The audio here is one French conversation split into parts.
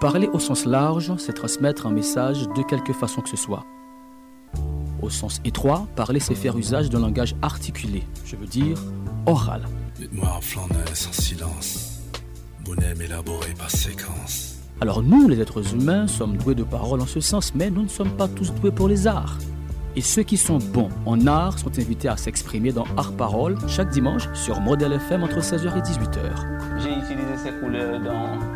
Parler au sens large, c'est transmettre un message de quelque façon que ce soit. Au sens étroit, parler, c'est faire usage d'un langage articulé, je veux dire oral. Dites-moi en sans silence, bonhomme élaboré par séquence. Alors nous, les êtres humains, sommes doués de parole en ce sens, mais nous ne sommes pas tous doués pour les arts. Et ceux qui sont bons en art sont invités à s'exprimer dans Art Parole chaque dimanche sur Model FM entre 16h et 18h. J'ai utilisé ces couleurs dans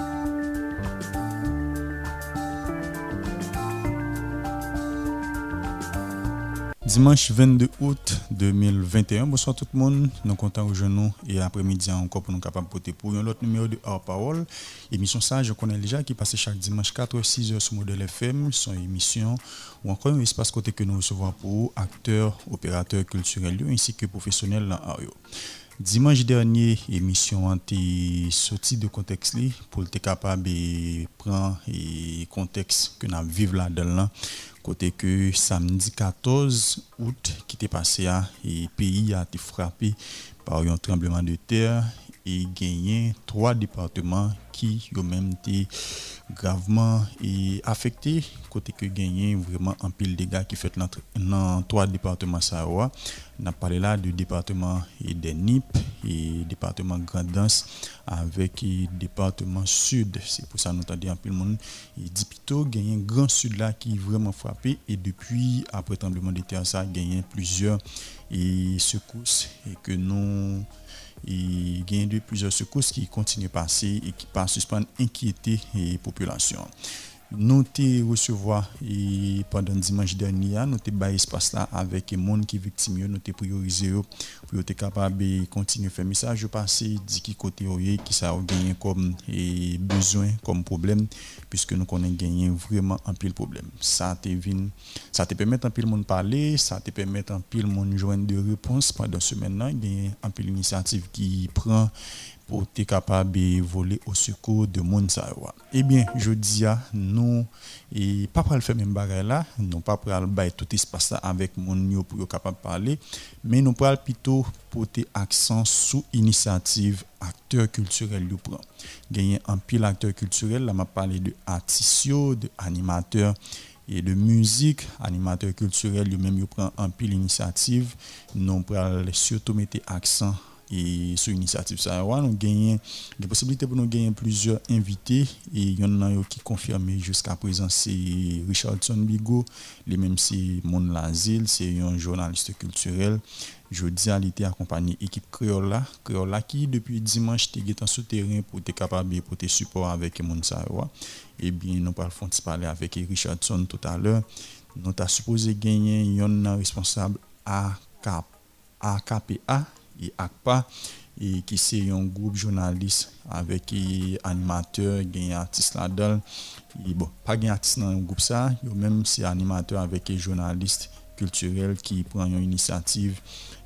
Dimanche 22 août 2021, bonsoir tout le monde. Nous comptons aujourd'hui et après-midi encore pour nous capables de pour un autre numéro de Hors Parole. Émission ça, je connais déjà qui passe chaque dimanche 4 ou 6 heures sur Modèle FM, son émission ou encore un espace côté que nous recevons pour acteurs, opérateurs culturels ainsi que professionnels dans. Dimanche dernier, émission a été sortie de contexte pour être capable de prendre le contexte que nous vivons là-dedans. Côté que samedi 14 août qui était passé, le pays a été frappé par un tremblement de terre et gagné trois départements qui ont même été gravement affectés. Côté que gagné vraiment un pile de dégâts qui fait dans trois départements Sahara. On a parlé là du département des NIP et département Grand Danse avec le département sud. C'est pour ça que nous avons dit un peu le monde. Dit plutôt gagné grand sud là qui est vraiment frappé et depuis après le tremblement de terre ça a gagné plusieurs secousses et que nous il y a plusieurs secousses qui continuent à passer et qui passent suspendre inquiéter la population. Nous te recevoir et pendant dimanche dernier, nous te bas espace là avec les gens qui victimes, nous te priorisé pour être capable de continuer à faire message passer dit qui côté qui a gagné comme besoin comme problème puisque nous connaissons gagné vraiment un pile problème. Ça te vient ça te permet un pile monde parler, ça te permet un pile monde joindre de réponses pendant ce maintenant, il y a un pile initiative qui prend pour être capable de voler au secours de monde Eh bien, je dis à nous et pas pour le faire même bagarre là, non pas pour aller tout espace avec mon pour être capable de parler, mais nous parlons plutôt porter accent sous initiative acteurs culturels nous prend. Gagner un pile acteur culturel, là m'a parlé de artistes, de animateurs et de musique, animateurs culturels, lui-même, il prend un pile initiative. Nous prenons surtout mettre accent et sur l'initiative ça nous avons des possibilités pour nous gagner plusieurs invités. Et il y en a qui confirmé jusqu'à présent c'est Richardson Bigot. Les même c'est Mon Lazil c'est un journaliste culturel. Jeudi à l'été accompagné équipe créole là qui depuis dimanche était en souterrain pour être capable de porter support avec mon et eh bien nous parlons parler avec Richardson tout à l'heure. Nous avons supposé gagner un responsable AKPA ACPA et qui c'est un groupe journaliste avec animateur, un artiste là-dedans. Bon, pas un artiste dans le groupe ça, même c'est animateur avec un journaliste culturel qui prend une initiative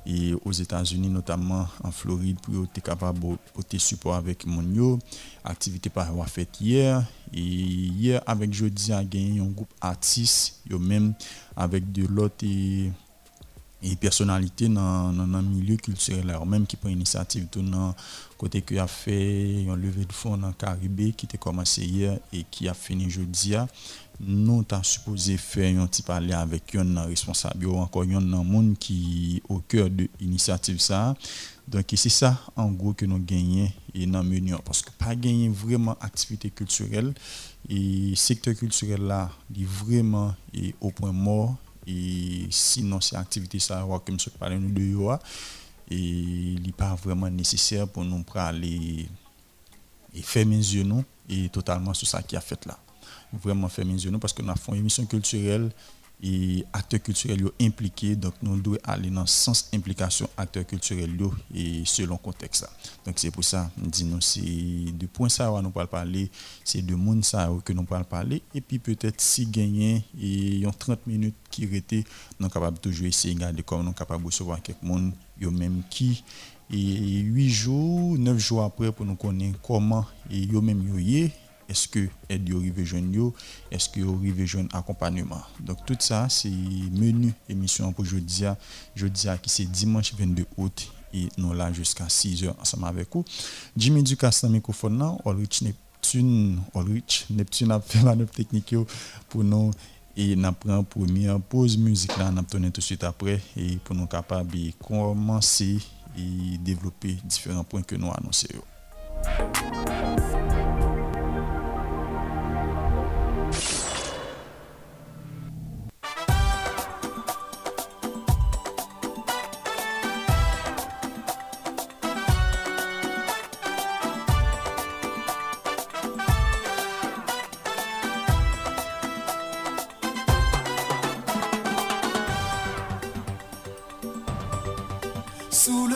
et aux États-Unis, notamment en Floride, pour être capable de porter support avec mon Activité par faite hier. Et hier, avec jeudi, a gagné un groupe artiste, même avec de l'autre et personnalité dans le milieu culturel. Alors même qui prend initiative tout dans côté qui a fait un levée de fonds dans le Caribé qui était commencé hier et qui a fini jeudi nous avons supposé faire un petit parler avec un responsable encore un monde qui au cœur de l'initiative ça. Donc c'est ça en gros que nous gagnons et dans menu parce que pas gagner vraiment activité culturelle et secteur culturel là est vraiment au point mort et sinon c'est activité ça comme je parlais nous de et il n'est pas vraiment nécessaire pour nous aller et faire mes yeux nous et totalement sur ça qui a fait là vraiment faire mes yeux nous parce que nous avons une émission culturelle et acteurs culturels impliqués donc nous devons aller dans le sens implication acteurs culturels et selon le contexte donc c'est pour ça nous c'est de points ça nous parle parler c'est de monde ça que nous parle parler. Et puis peut-être si gagner et en 30 minutes qui étaient nous capable toujours essayer de regarder comment nous capable de recevoir quelqu'un yo même qui et 8 jours 9 jours après pour nous connaître comment et yo même yo est-ce que aide yo rive jeune yo, est-ce que yo rive jeune accompagnement? Donc tout ça c'est menu émission pour jeudi jeudi qui c'est dimanche 22 août et nous là jusqu'à 6 heures ensemble avec vous. Jimmy Ducasse dans microphone là, Ulrich Neptune, Ulrich Neptune a fait la technique pour nous et nous prenons première pause musique là, nous tout de suite après et pour nous capables de commencer et développer différents points que nous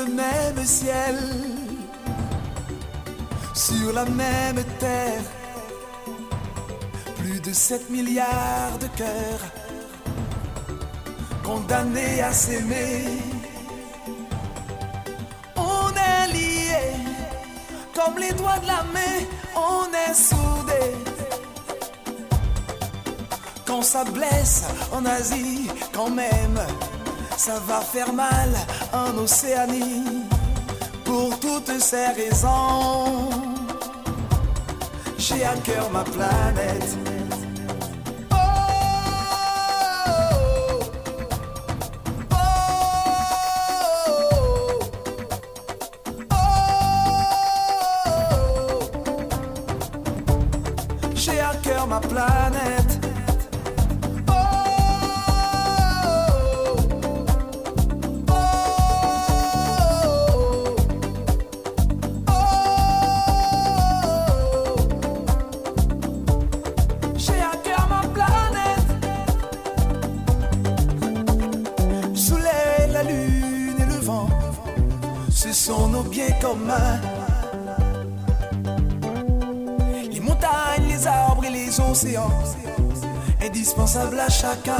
annoncés. sur la même terre, plus de 7 milliards de cœurs condamnés à s'aimer. On est liés comme les doigts de la main, on est soudés. Quand ça blesse en Asie, quand même, ça va faire mal en Océanie pour toutes ces raisons. J'ai à cœur ma planète. Chacun.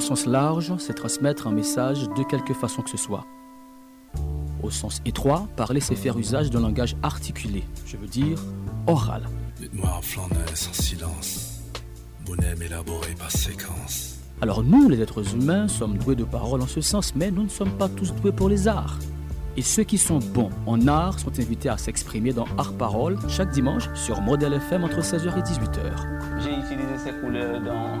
Sens large, c'est transmettre un message de quelque façon que ce soit. Au sens étroit, parler, c'est faire usage d'un langage articulé, je veux dire oral. Dites-moi en silence, bonhomme élaboré par séquence. Alors nous, les êtres humains, sommes doués de parole en ce sens, mais nous ne sommes pas tous doués pour les arts. Et ceux qui sont bons en art sont invités à s'exprimer dans Art Parole chaque dimanche sur Model FM entre 16h et 18h. J'ai utilisé ces couleurs dans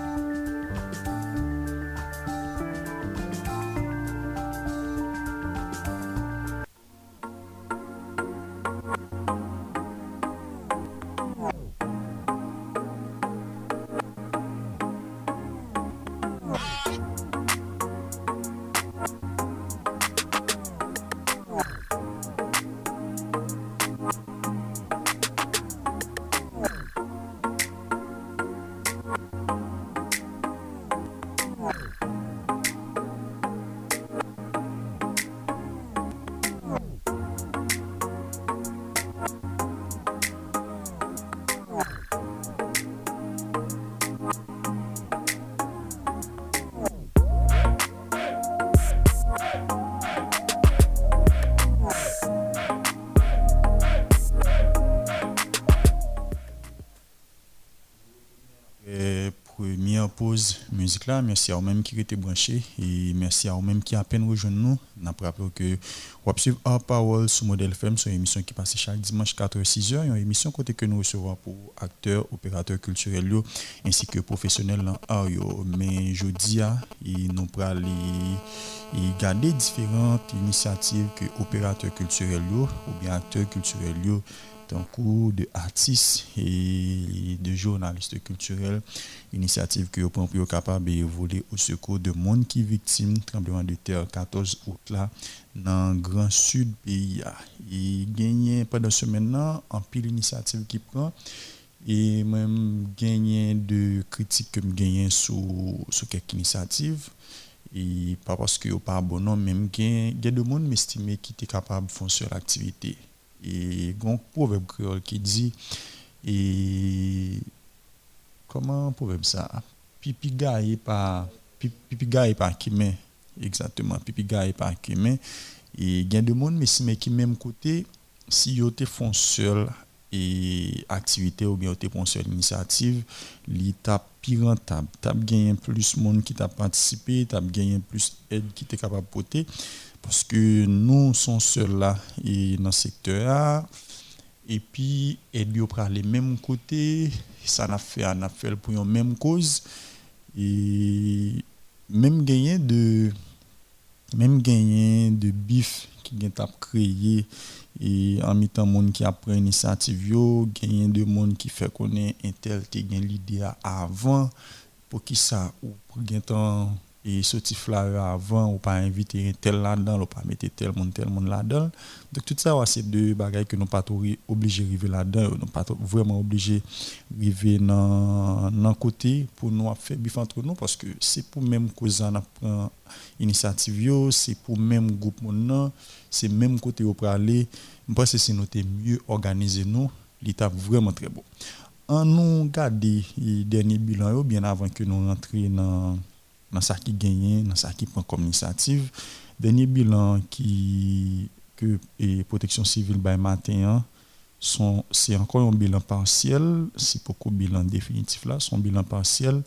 Merci à vous-même qui étaient branchés et merci à vous-même qui à peine rejoint nous. N'a rappelé que vous suivre Power sur Model FM, sur une émission qui passe chaque dimanche 4h-6h. Une émission côté que nous recevons pour acteurs, opérateurs culturels ainsi que professionnels en art. Mais je dis, nous pourrons garder différentes initiatives que opérateurs culturels ou bien acteurs culturels un coup de artistes et de journalistes culturels, initiative que vous pouvez capable d'évoluer au secours de monde qui victime tremblement de terre 14 août là dans le grand sud pays. Il gagne pendant ce maintenant en pile initiative qui prend. Et même gagné de critiques que gagné sur sur quelques initiatives. Et pas parce que pas bon non même gain de monde m'estimer qui était capable de faire sur l'activité et un proverbe créole qui dit et comment proverbe ça? Pipi gaille pas pipi gaille pas qui met exactement pipi gaille pas qui met. Et il y a de monde mais si mais qui même côté si yo te font seul et activité ou bien te font seul initiative li t'a plus rentable. T'a gagné plus monde qui t'a participé t'a gagné plus aide qui t'est capable de porter parce que nous sommes seuls là dans ce secteur et puis et lui prend les mêmes côtés. Ça n'a fait un affaire pour une même cause. Et même gagner de même gagner de bif qui à créer. Et en mettant monde qui a pris initiative yo gagner de monde qui fait connaître un tel l'idée avant. Pour qui ça ou pour et sorti flyer avant ou pas inviter tel là-dedans ou pas mettre tel monde tel monde là-dedans. Donc tout ça c'est deux bagages que nous pas obligés arriver là-dedans. Nous pas vraiment obligés arriver dans dans côté pour nous faire bif entre nous parce que c'est pour même cause on prend initiative c'est pour même groupe c'est même côté pour aller. Je pense que c'est nous mieux organiser nous. L'état vraiment très beau. En nous garder dernier bilan bien avant que nous rentrions dans dans ça qui gagne, dans ça qui prend comme initiative. Dernier bilan qui que et protection civile by matin sont c'est encore un bilan partiel, c'est beaucoup bilan définitif là, son bilan partiel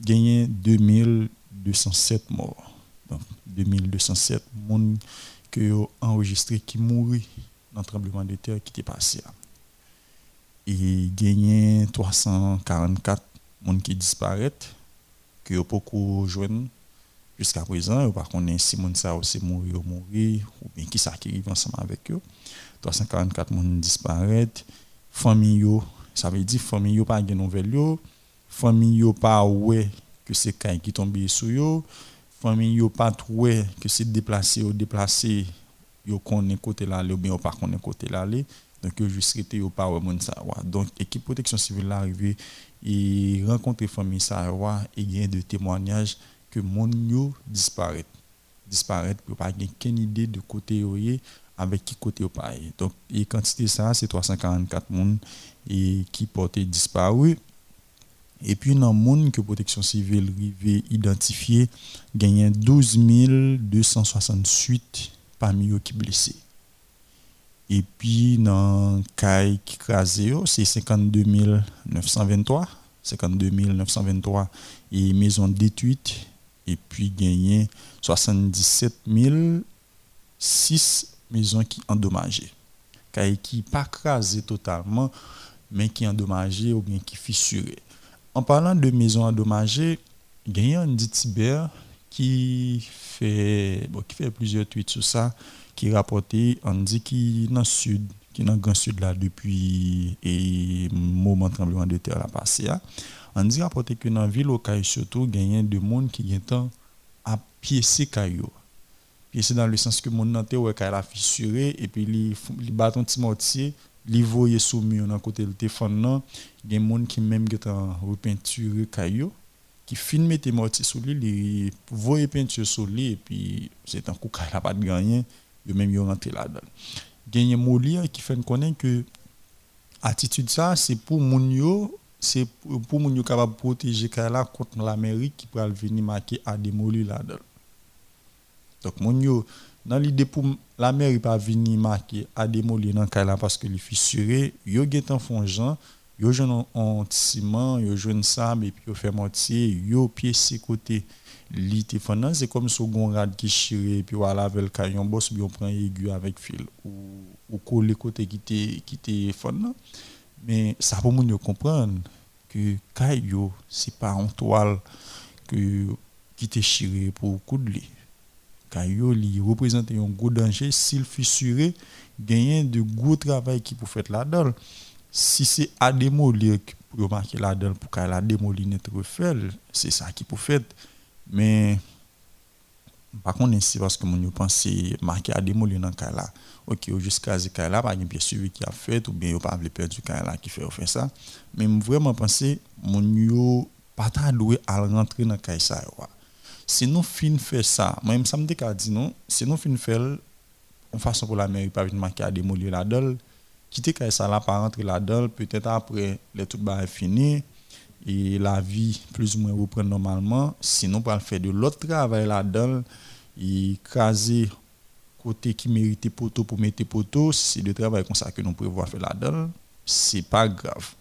gagné 2207 morts. Donc 2207 monde que enregistré qui mourut dans le tremblement de terre qui était passé. Et gagné 344 monde qui disparaissent que beaucoup jouent jusqu'à présent, par contre, si mon ça aussi mourir ou mourir, ou bien qui ça qui arrive ensemble avec eux. 344 personnes disparaissent. Famille, ça veut dire famille pas de nouvelles, famille pas ouais que c'est quelqu'un qui tombe sur eux, famille pas trouvé que c'est déplacé ou déplacé, yo connaît côté là, ou bien pas connaît côté là. Donc, été ou pas ouais ça. Donc, équipe protection civile arrivé et rencontrer famille ça et a de témoignages que mon yo disparaît. Disparaît pour pas aucune idée de côté avec qui côté au pareil donc et quantité ça c'est 344 monde et qui portaient disparu. Et puis dans le monde que protection civile rivé identifié gagné 12 268 parmi eux qui blessés et puis, dans Kai qui crasé, c'est 52 923. 52 923 et maison détruite et puis gagné 77 006 maisons qui endommagées. Qui pas crasé totalement, mais qui endommagées ou bien qui fissurées. En parlant de maisons endommagées, il y a un dit qui fait, bon, qui fait plusieurs tweets sur ça, qui rapportait, on dit est dans le sud, qui est dans le grand sud là depuis le moment tremblement de terre la passé. On dit rapporté que dans la ville au surtout, il y a des gens qui ont à piécer caillou. Piécer dans le sens que mon nanté ouais a fissuré et puis les les bâtons petit mortier, les voyer sous mur dans côté le téléphone là, il des gens qui même ont repeinturé caillou qui filme tes mortiers sur lui, les voyer peinture sur lui et puis c'est un coup qu'il n'a pas de gagner, il même yo rentré là-dedans. Gagné Molière qui fait connaître que attitude ça c'est pour moun yo c'est pour moun yo protéger là contre l'Amérique qui pourrait venir marquer à démolir là-dedans. Donc yo dans l'idée pour l'Amérique pas venir marquer à démolir dans là parce que les fissuré, yo en font gens yo jeune en ciment yo jeune sable et puis yo fait mortier yo pied côté te c'est comme si on rad qui chire puis voilà avec le caillon boss bien prend aiguille avec fil. Ou ou coller côté qui te fondant mais ça pour moun comprendre que caillou c'est pas en toile que qui te chire pour coup de lit caillou li représente un gros danger s'il fissuré gagner de gros travail qui pour faire là-dedans si c'est à démolir pour marquer la dedans pour qu'elle a démoli notre refel, c'est ça qui peut faire. Mais par contre, c'est parce que mon pense marquer à démolir dans cas là. OK, jusqu'à ce cas là, pas bien suivi qui a fait ou bien pas perdre du cas là qui fait faire ça. Mais vraiment penser mon yo pas doué à rentrer dans cas ça. Si nous fin faire ça, moi ça me dit non, si nous fin faire en façon pour la mairie pas venir marquer à démolir la dedans quitter ça là par rentrer là-dedans peut-être après les tout est fini et la vie plus ou moins reprend normalement. Sinon pour faire de l'autre travail là-dedans. Et craser côté qui mérite poteau pour mettre poteau c'est le travail comme ça que nous pouvons faire là-dedans. C'est pas grave.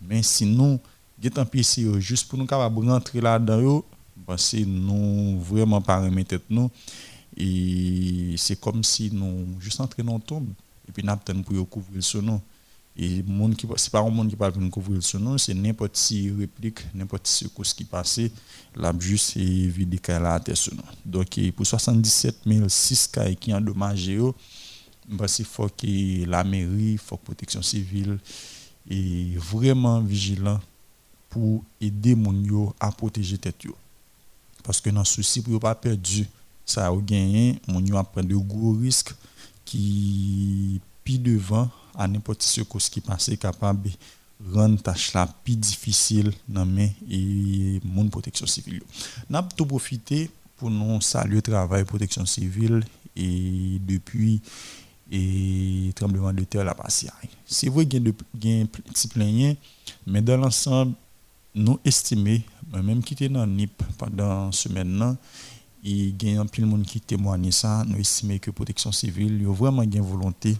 Mais sinon get un PC juste pour nous capable rentrer là-dedans parce que nous vraiment pas remettre nous et c'est comme si nous juste entrer dans tombe. Et puis nous pour couvrir ce nom. Et ce n'est pas un monde qui va venir couvrir ce nom, c'est n'importe qui réplique, n'importe qui qui passe, là juste vide là à ce nom. Donc pour 77 006 cas qui ont endommagé, bah, il faut que la mairie, il faut que la protection civile est vraiment vigilant pour aider mon à protéger tête Parce que dans ce souci pour ne pas perdre ça a gagné, yo a pris de gros risques qui plus devant à n'importe ce qui passe capable rendre tâche là plus difficile dans main et mon protection civile. N'a tout profiter pour nous saluer travail protection civile et depuis et tremblement de terre la passé. C'est vrai qu'il y a un petit plein mais dans l'ensemble nous estimons même qui était dans NIP pendant semaine il y a de monde qui témoigne ça nous estimons que protection civile a vraiment une volonté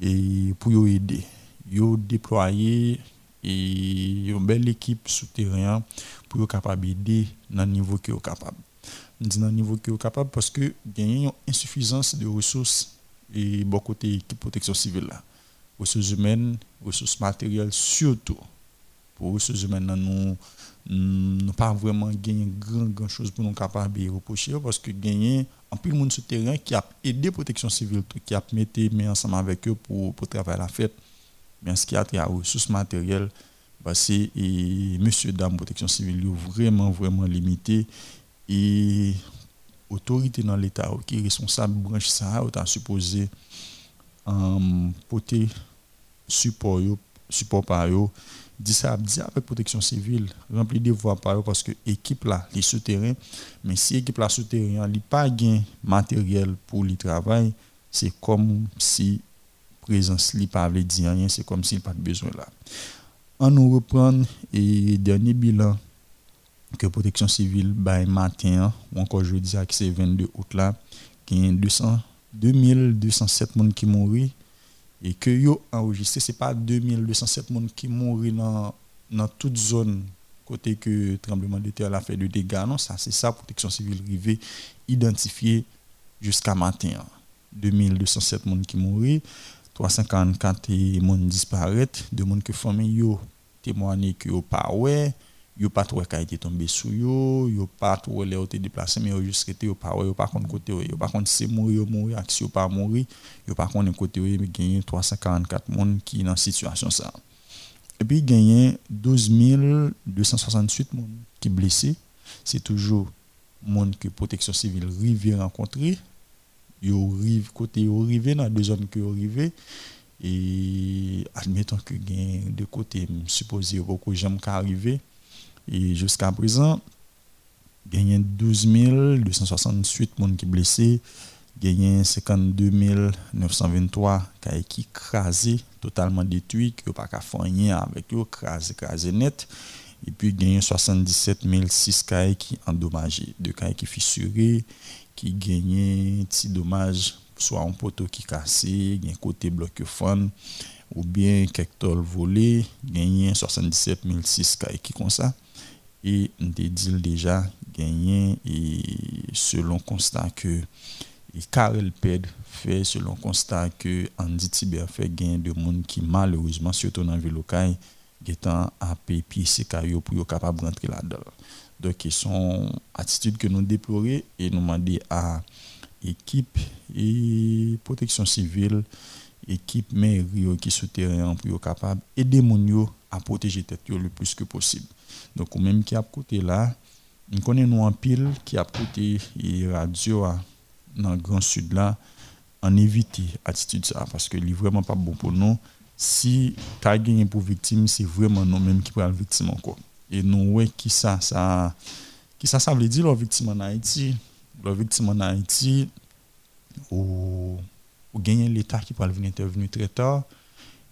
et pour aider yo déployer et une belle équipe souterrain pour être capable d'aider dans le niveau que est capable. Dis dans le niveau que est capable parce que y a une insuffisance de ressources et bon côté équipe protection civile là. Ressources humaines ressources matérielles surtout. Pour ressources humaines nous nous pas vraiment gagné grand chose pour nous capables de reprocher parce que gagner en plus le monde souterrain qui a aidé protection civile qui a mis mais ensemble avec eux pour pour travailler la fête. Mais ce qui a trait aux ressources matérielles bah c'est monsieur dame protection civile vraiment vraiment limité. Et autorité dans l'état qui est responsable branche ça autant supposé euh, porter support support par eux dit ça dit avec protection civile. Rempli des voies par eux parce que l'équipe là les souterrains mais si l'équipe là souterrain n'a pas gain matériel pour le travail c'est comme si présence li pas dire rien c'est comme s'il pas de besoin là. On nous reprend et dernier bilan que protection civile by matin ou encore jeudi qui c'est 22 août là qui a 200 2207 personnes qui mourent et que yo enregistré c'est pas 2207 personnes qui mourent dans dans toute zone côté que tremblement de terre a fait de dégâts. Non, ça, c'est ça, protection civile rivée, identifié jusqu'à matin. 2207 personnes qui mourent, 354 personnes disparaissent, de monde que famille yo témoigné que yo pas ouais, yo pas trop a été tombé sous yo, yo pas trop les été déplacé mais yo juste été yo pas yo pas contre côté yo pas contre c'est mourir mourir, yo pas mourir, yo pas contre côté yo gagné 344 personnes qui dans situation ça. Et puis, a 12 268 personnes qui blessés. C'est toujours monde que protection civile rive rencontrer. Yo rive côté yo rive dans deux zones que yo rive et admettons que gain de côté supposé beaucoup j'aime arriver et jusqu'à présent il y a 12 268 personnes qui blessés gagné 52 923 qui écrasé totalement détruit qui pas qu'à faire avec eux crasé crasé net. Et puis gagné 77 006 cas qui endommagé deux cas qui fissuré qui gagné petit dommage soit un poteau qui cassé un côté bloc fond ou bien quelques tôles volées gagné 77 006 cas qui comme ça et on dit déjà gagné et selon constat que et Karel Ped fait selon constat que Andy Tiber fait gain de monde qui malheureusement surtout dans ville locale étant à payer pied cailloux pour capable rentrer là-dedans. Donc c'est son attitude que nous déplorons et nous demandons à équipe et protection civile équipe mairie qui sont terrain pour capable aider les à protéger tête le plus que possible. Donc même qui a côté là, nous connaissons un pile qui a côté radio dans le Grand Sud là, en éviter attitude ça parce que n'est vraiment pas bon pour nous. Si tu gagné pour victime, c'est vraiment nous-mêmes qui prenons la victime encore. Et nous, ouais, qui ça, ça, qui ça, ça veut dire la victime en Haïti, la victime en Haïti, ou, ou gagner l'État qui peut venir intervenir très tard.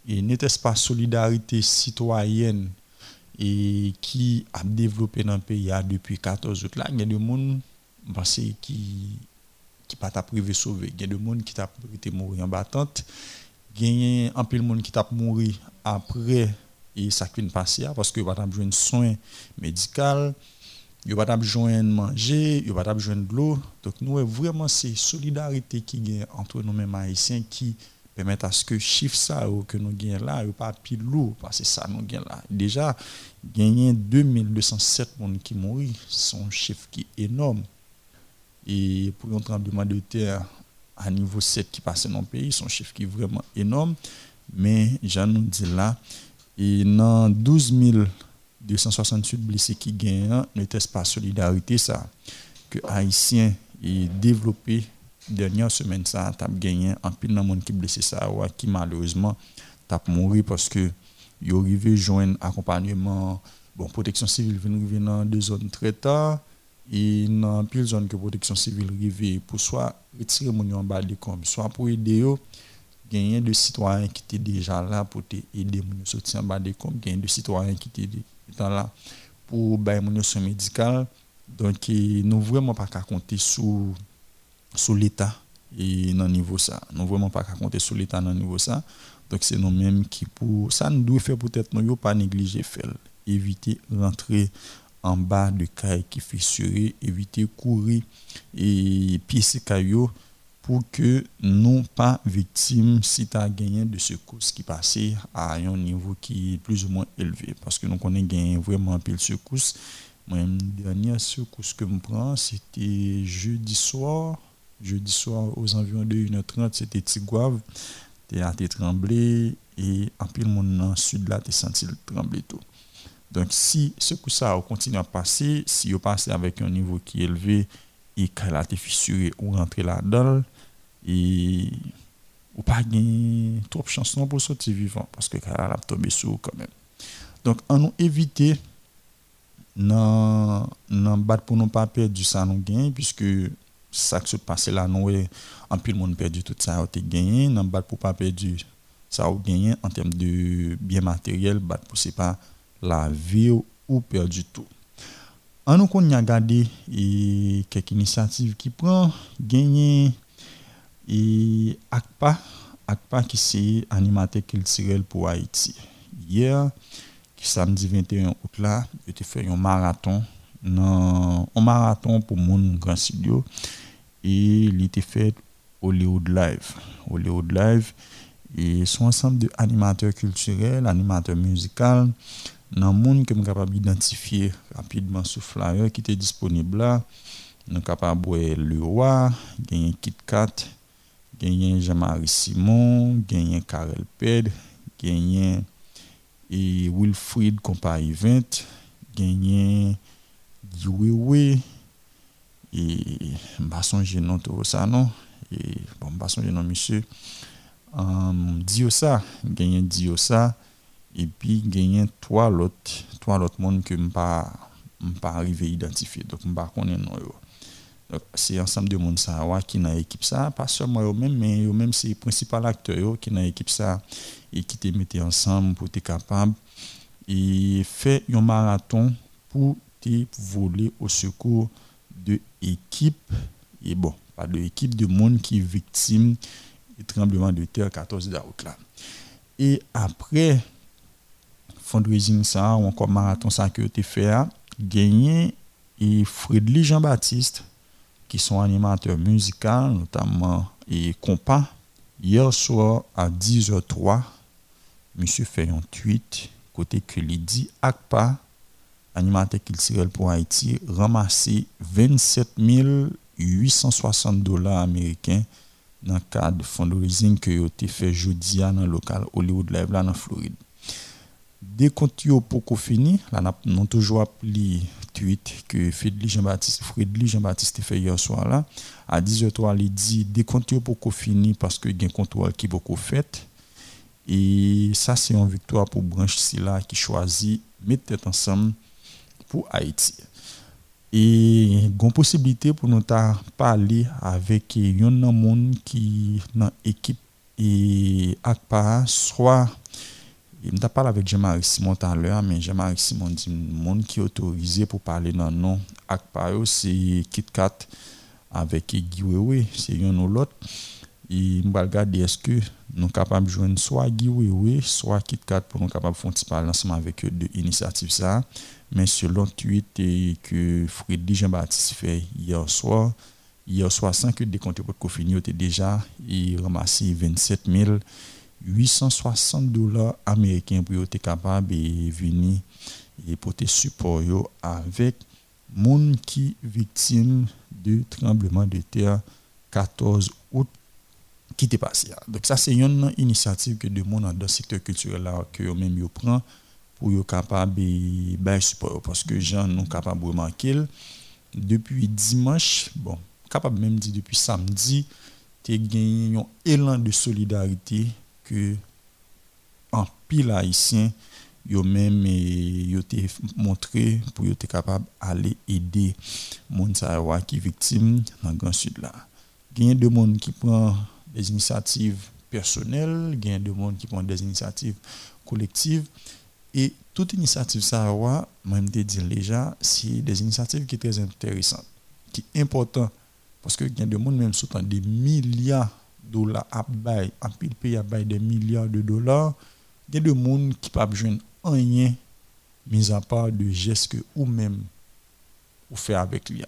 Et n'était-ce pas solidarité citoyenne et qui a développé dans le pays depuis 14 août là, il y a des gens qui qui pas t'a privé sauver. Il y a des gens qui t'a été mourir en battante. Il y a un de monde qui t'a mourir après et ça qui passé parce que pas besoin de soins médicaux, il pas besoin de manger, il pas besoin de l'eau. Donc nous vraiment c'est solidarité qui gagne entre nous mêmes haïtiens qui permettent à ce que chiffre ça que nous gagnons là pas plus lourd parce que ça nous gagne là. Déjà gagner 2207 personnes qui mourent, c'est un chiffre qui est énorme. Et pour un tremblement de terre à niveau 7 qui passe dans le pays, son chiffre qui est vraiment énorme. Mais j'en nous dis là, dans 12 268 blessés qui gagnent, ne teste pas solidarité ça que Haïtiens et développé dernière semaine ça t'a gagné en pile de monde qui blessé ça ou qui malheureusement t'a mouru parce que yo arrivé joindre accompagnement bon protection civile vient dans deux zones très tard et dans pile zone que protection civile arrive pour soit retirer mon en bas de comme soit pour aider eux gagner de citoyens qui étaient déjà là pour aider mon sortir en bas de comme gagner de citoyens qui étaient là pour bailler mon soins médical donc nous vraiment pas qu'à compter sur l'état et dans niveau ça. Nous vraiment pas qu'à compter sur l'état dans niveau ça donc c'est nous mêmes qui pour ça nous devons faire peut-être nous pas négliger faire éviter rentrer en bas de caille qui fissuré, éviter courir et piécer caillou pour que non pas victimes si tu as gagné de secousses qui passaient à un niveau qui est plus ou moins élevé. Parce que nous connaissons gagné vraiment de secousses. Moi, dernière secousse que je prends, c'était jeudi soir. Jeudi soir, aux environs de 1h30, c'était Tigouave. Tu as tremblé et en plus, le monde dans sud là, tu senti le trembler tout. Donc, si ce coup ça continue à passer, si vous passez avec un niveau qui est élevé et qu'elle a été fissurée ou rentré là-dedans, et ou pas gagner trop de chance pour sortir vivant parce que qu'elle a tombé sous quand même. Donc, on nous éviter non non pour ne pas perdre ça nous puisque ça qui se passe là nous en plus le monde perdu tout ça a été gagné non battre pour pas perdre ça a gagné en termes de bien matériel battre pour c'est pas la vie ou perdu tout. En nous qu'on a regardé quelques initiatives qui prend gagner et ACPA ACPA qui c'est animateur culturel pour Haïti. Hier samedi 21 août là, te fait un marathon nan un marathon pour mon grand studio et il était fait Hollywood Live. Hollywood Live et son ensemble de animateurs culturels, animateurs musicaux nan moun que suis capable d'identifier rapidement ce flyer qui était disponible là. Nous capable voir le roi, gagner Kit Kat, gagner Jean-Marie Simon, gagner Karel Ped, gagner et Wilfried Compagnie 20, gagner Giwewe, et m'a songé non tout ça non? Et bon m'a songé monsieur um, Diosa gagné Diosa et puis gagné trois autres trois autres monde que m'pas pas arrivé identifier donc m'pas connaître non donc c'est ensemble de monde ça qui dans équipe ça pas seulement eux mais eux même c'est principal acteur qui dans équipe ça et qui te mettait ensemble pour être capable et faire un marathon pour te voler au secours de équipe et bon pas de équipe de monde qui est victime du tremblement de terre 14 août là. Et après fundraising ça ou encore marathon ça que tu fait gagné et Frédéric Jean-Baptiste qui sont animateurs musicaux notamment et compas hier soir à 10h03 monsieur fait un tweet côté que il dit ACPA animateur culturel pour Haïti ramassé 27 860 dollars américains dans le cadre de fundraising que été fait jeudi dans le local Hollywood Live là en Floride. Dès qu'on pour fini, là nous toujours appelé tweet que Frédéric Jean-Baptiste Frédéric Jean-Baptiste fait hier soir là à 10h03 il dit dès qu'on pour fini parce que il y a un contrôle qui beaucoup fait et ça c'est une victoire pour branche là qui choisit mettre tête ensemble pour Haïti. Et une possibilité pour nous parler avec un monde qui dans l'équipe et ACPA, soit il m'a parlé avec Jean-Marie Simon tout à l'heure, mais Jean-Marie Simon dit monde qui est autorisé pour parler dans nom ACPA, c'est KitKat avec Guy c'est un ou l'autre. Et je regarder est-ce que nous sommes capables de joindre soit Guy soit KitKat pour nous capables de faire parler ensemble avec eux de l'initiative ça? Mais selon tweet que Frédéric Jean-Baptiste fait hier soir, hier soir, sans que des comptes pour fini, était déjà ramassé 27 860 dollars américains pour être capable de venir et porter support avec monde qui victime de tremblement de terre 14 août qui était passé. Donc ça c'est une initiative que de monde dans le secteur culturel que même yo prend pour être capable de support parce que gens sont capables de remarquer depuis dimanche bon capable même dire depuis samedi tu gagné un élan de solidarité que en pile haïtien yo même yo te montré pour être capable d'aller aider moun sa qui victime dans grand sud là. Gagne de monde qui prend des initiatives personnelles gagne de monde qui prend des initiatives collectives et toute initiative ça, moi, je dire déjà, c'est des initiatives qui sont très intéressantes, qui sont importantes. Parce que il y a des gens même sont des milliards de dollars à bail, en pile pays à bail des milliards de dollars. Il y a des gens qui ne peuvent pas rien, mis à part de gestes que ou même ou fait avec lui.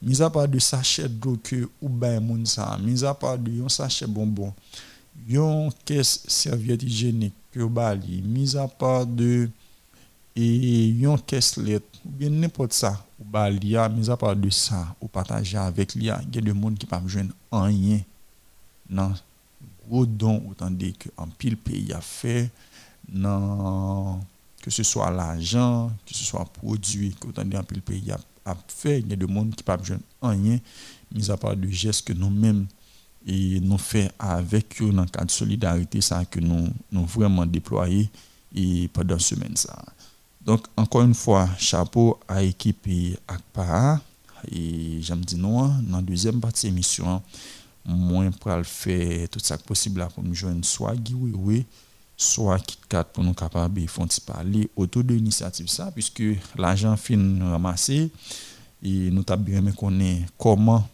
Mis à part de sachets d'eau que ou bail mis à part de un sachet bonbon, une caisse serviette hygiénique bali, mis à part de et yon caisse ou bien n'importe ça ou bali mis à part de ça ou partager avec lui il y a des monde qui pas joindre rien non gros don autant dire que en pile pays a fait non que ce soit l'argent que ce soit produit que autant dire en pile pays a, a fait. Il y a des monde qui pas joindre rien mis à part de gestes que nous-mêmes et nous fait avec eux dans le cadre de solidarité ça que nous nous vraiment déployé et pendant semaine ça. Donc encore une fois chapeau à l'équipe ACPA et j'aime dire non dans la deuxième partie de l'émission moi pour faire tout ça possible pour nous joindre soit Guiwi soit KitKat pour nous capables de faire parler autour de l'initiative ça puisque l'argent fin ramassé et nous avons bien comment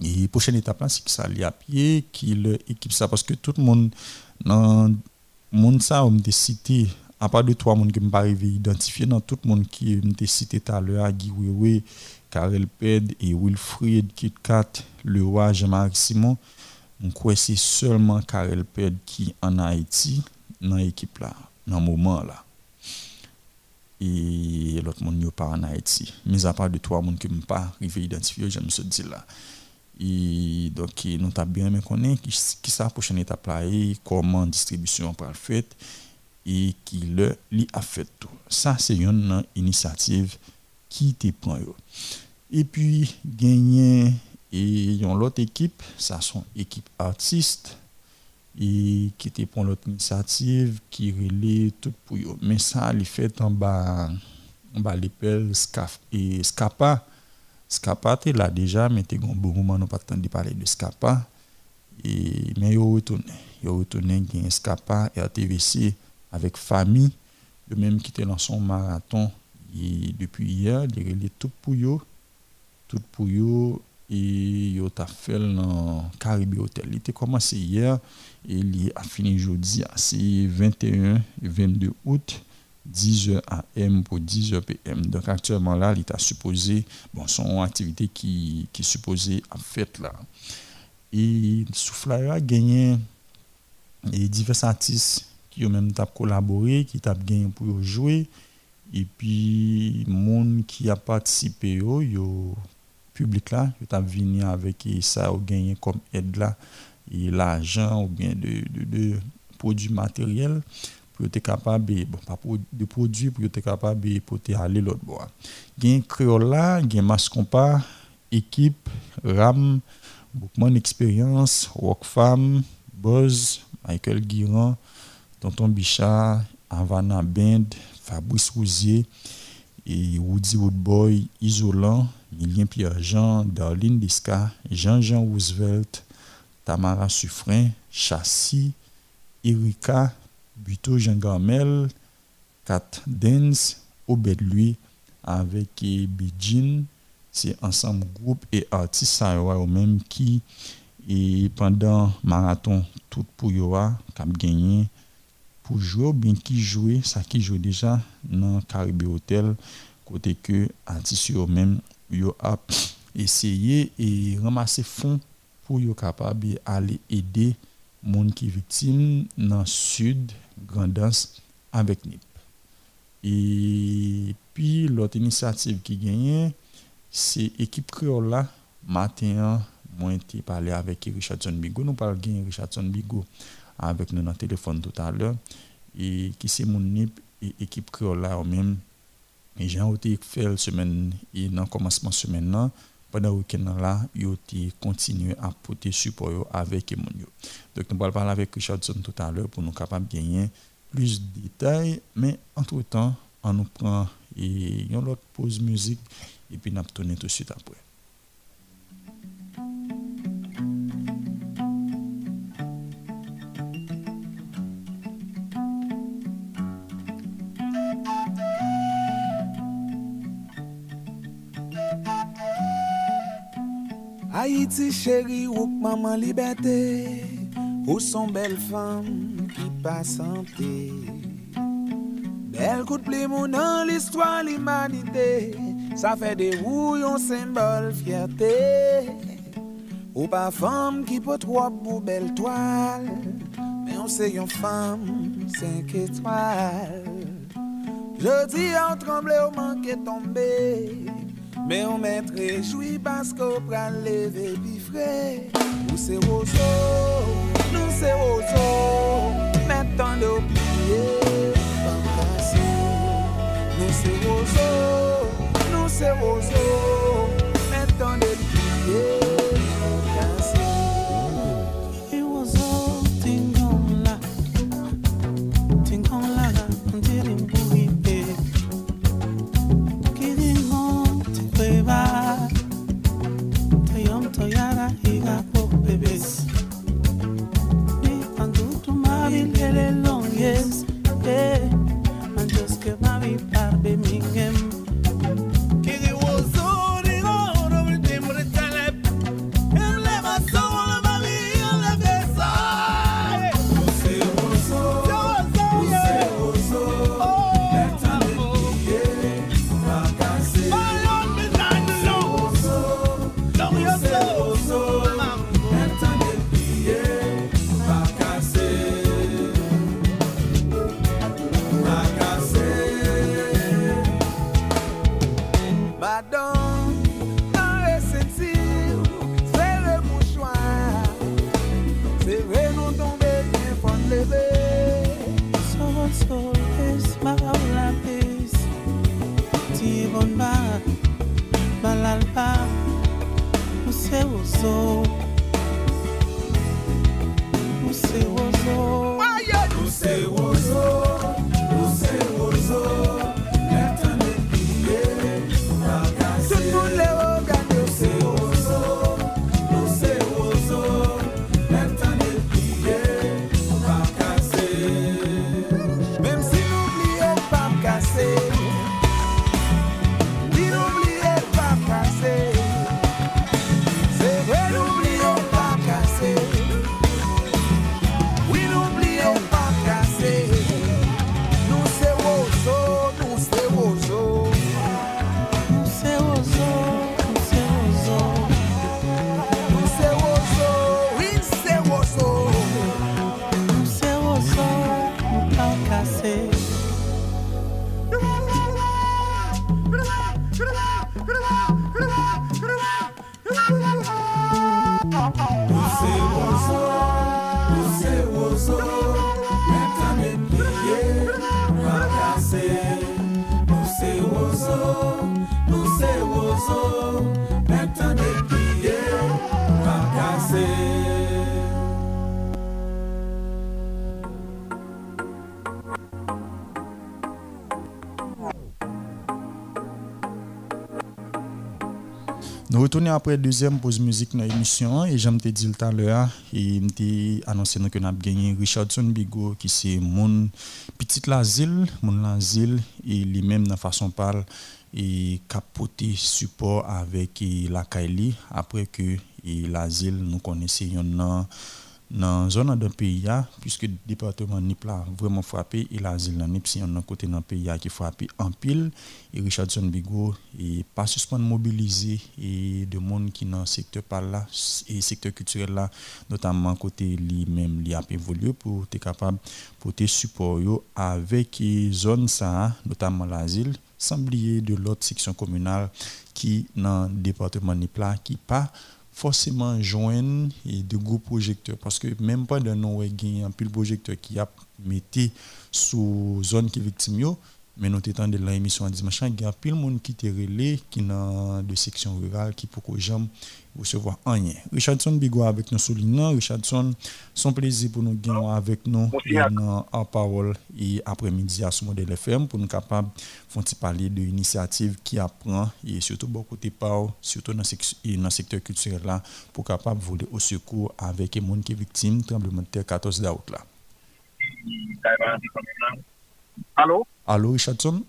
et prochaine étape c'est que ça allait à pied qui équipe ça parce que tout le monde dans monde ça on cité à part de trois monde qui m'ont arrivé identifié dans tout le monde qui m'était cité tout à l'heure, Guy Wewe, Karel Ped et Wilfried Kitkat, le roi Jean-Marc Simon, je crois que c'est seulement Karel Ped qui en Haïti, dans l'équipe là, dans le moment là. Et l'autre monde n'est pas en Haïti. Mis à part de trois monde qui m'ont pas arrivé identifié, je me suis dit là. Et donc, nous avons bien connaître qui, qui sa prochaine étape là et comment distribution fait et qui le a fait tout. Ça, c'est une initiative qui te prend. Et puis, gagner et l'autre équipe, ça sont équipe artistes et qui te prend l'autre initiative qui relaie tout pour eux. Mais ça, il fait en bas, en bas l'épaule et Scapa Scapa te là déjà, mais te gon bon moment nous pas de parler de Scapa. Mais yo retourné, yo retourné gen Scapa et RTVC avec famille, de même qui était dans son marathon depuis hier, il est tout pour yo, tout pour yo et yo t'a fait dans Caribbean Hotel. Il était commencé hier et il a fini jeudi, c'est 21 et 22 août. 10h AM pour 10h PM. Donc actuellement là, il est supposé, bon, son activité qui, qui est supposée à fait là. Et Souffleur a gagné et divers artistes qui ont même collaboré, qui ont gagné pour jouer. Et puis, monde qui a participé, yo, yo public là, ont venu avec ça, ont gagné comme aide là, et l'argent ou bien de, de produits matériels pour être capable bon de produits pour être capable de aller l'autre bois. Gain créole là gain mascompa équipe ram beaucoup expérience femme Buzz Michael Guiran Tonton Bichard Havana Band Fabrice Rousier et Woody Woodboy Isolant Milien Pierre-Jean Darlene Disca Jean-Jean Roosevelt Tamara Suffren Chassis Erika Buto Jean Gamel, Kat Dens, Obed lui, avec Bijin, c'est ensemble groupe et artistes ou même qui et pendant marathon tout pour yoa cap gagné. Pour jouer bien qui jouer ça qui joue déjà dans Caribbean Hotel côté que artistes eux même yo a essayé et ramasser fonds pour yo capable aller aider monde qui victime dans sud grandance avec NIP. Et puis l'autre initiative qui gagne, c'est l'équipe créole là. Matin, moi été parlé avec Richardson Bigo. Nous parlons de Richardson Bigo avec nous dans le téléphone tout à l'heure. Et qui c'est mon NIP et l'équipe créole là même. Et j'ai été fait la semaine et dans le commencement de semaine pendant le week-end là, ils ont continué à porter support avec les Donc nous allons parler avec Richardson tout à l'heure pour nous capables de gagner plus de détails, mais entre-temps, on nous prend une autre pause musique et puis nous allons tout de suite après. Haiti chéri ou maman liberté. Ou son bel femme ki pa santé Bel kout pli moun an l'histoire l'humanité. Sa fè de ou yon sembol fierté. Ou pa femme ki pot wop ou bel toal Men ou se yon femme 5 etoal Je di an tremble ou manke tombe Mais on m'être réjoui parce qu'on prend lever puis frais. Nous c'est roseau, nous c'est roseau. Maintenant d'oublier, pas Nous c'est roseau, nous c'est roseau. Maintenant Après deuxième pause musique dans l'émission et j'aime te dire tout à l'heure et m'te annoncé que nous avons gagné Richardson Bigot qui c'est mon petit l'asile, mon l'asile et lui-même dans façon parle et capoté support avec la Kaili après que l'asile nous connaissons dans dans zone de pays a, puisque le département Nip là vraiment frappé et l'asile dans Nip on a côté dans pays a qui frappé en pile. Et Richardson Bigot et pas suspendre mobiliser et de monde qui dans secteur par là et secteur culturel là notamment côté lui-même li a évolué pour être capable porter support avec zone ça notamment l'asile sans oublier de l'autre section communale qui dans le département Nip là qui pas forcément joindre de gros projecteurs. Parce que même pas de nous gain un pile projecteur qui a metté sous zone qui victime yo. Mais nous étant de l'émission dimanche. Il y a pile monde qui te relais qui dans de section rurale qui pour que jamais recevoir rien Richardson Bigo avec nous soulignant Richardson son plaisir pour nous gagner avec nous en parole et après-midi à ce modèle FM pour nous capable font parler de initiative qui apprend et surtout beaucoup côté par surtout dans le secteur culturel là pour capable voler au secours avec les monde qui est victime tremblement de terre 14 d'août là. Allô? Allô Richardson?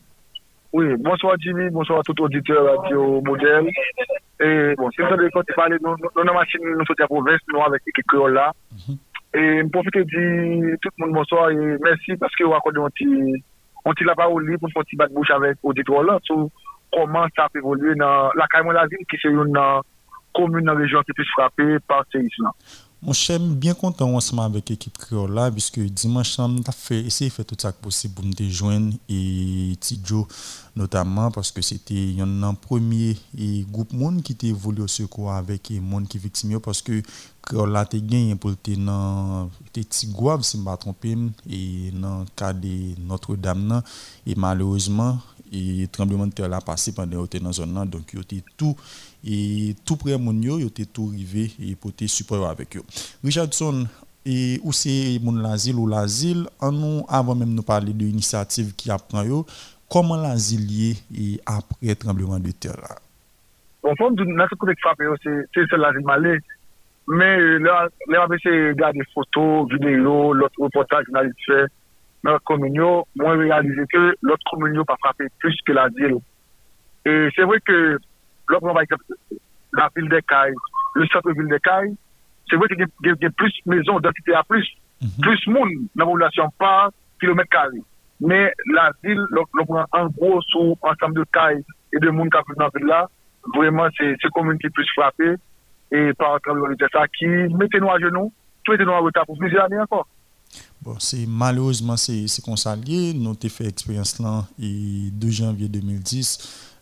Oui, bonsoir Jimmy, bonsoir tout auditeur radio modèle. Et bon, si vous avez quand parlé, nous avons machine, nous sommes à province, nous avec l'équipe créole là. Et je profite de dire tout le monde bonsoir et merci parce que vous accordez un petit, un petit la parole pour faire un petit bat bouche avec auditeur là sur comment ça a évolué dans la Caïmon la ville qui c'est une commune dans la région qui est plus frappée par séisme. Mon cher, bien content ensemble avec l'équipe créole là, puisque dimanche, on a essayé de faire tout ça possible pour nous joindre et Tidjo notamment parce que c'était un premier et groupe monde qui était voulu au secours avec les monde qui victime parce que créole là t'es gagné pour te dans t'es Tigouave si je ne me trompe et dans le cas de Notre-Dame et malheureusement et tremblement de terre là passé pendant était dans zone là donc il tout et tout près mon yo était tout arrivé et pour te support avec eux Richardson et où c'est mon l'asile ou l'asile en nous avant même nous parler de l'initiative qui apprend yo comment l'asile est et après tremblement de terre là? Bon, fond, dans ce côté de frappe, c'est c'est l'asile malais. Mais euh, là, là, on c'est regarder photos, vidéos, l'autre reportage a fait dans la commune, yo, moi, réalisé que l'autre commune pas frappé plus que l'asile. Et c'est vrai que, là, par exemple, la ville des Cailles, le centre-ville des Cailles, c'est vrai qu'il y, a- plus de maisons, densité à plus, plus monde dans la population par kilomètre carré. Mais la ville, le, le prend en gros sous ensemble de cailles et de monde qui a dans la ville là, vraiment, c'est c'est commune qui plus frapper et par tremblement de terre ça qui mettez nous à genoux, qui mettez nous en retard pour plusieurs années encore. Malheureusement c'est comme ça. Nous avons fait expérience là et 2 janvier 2010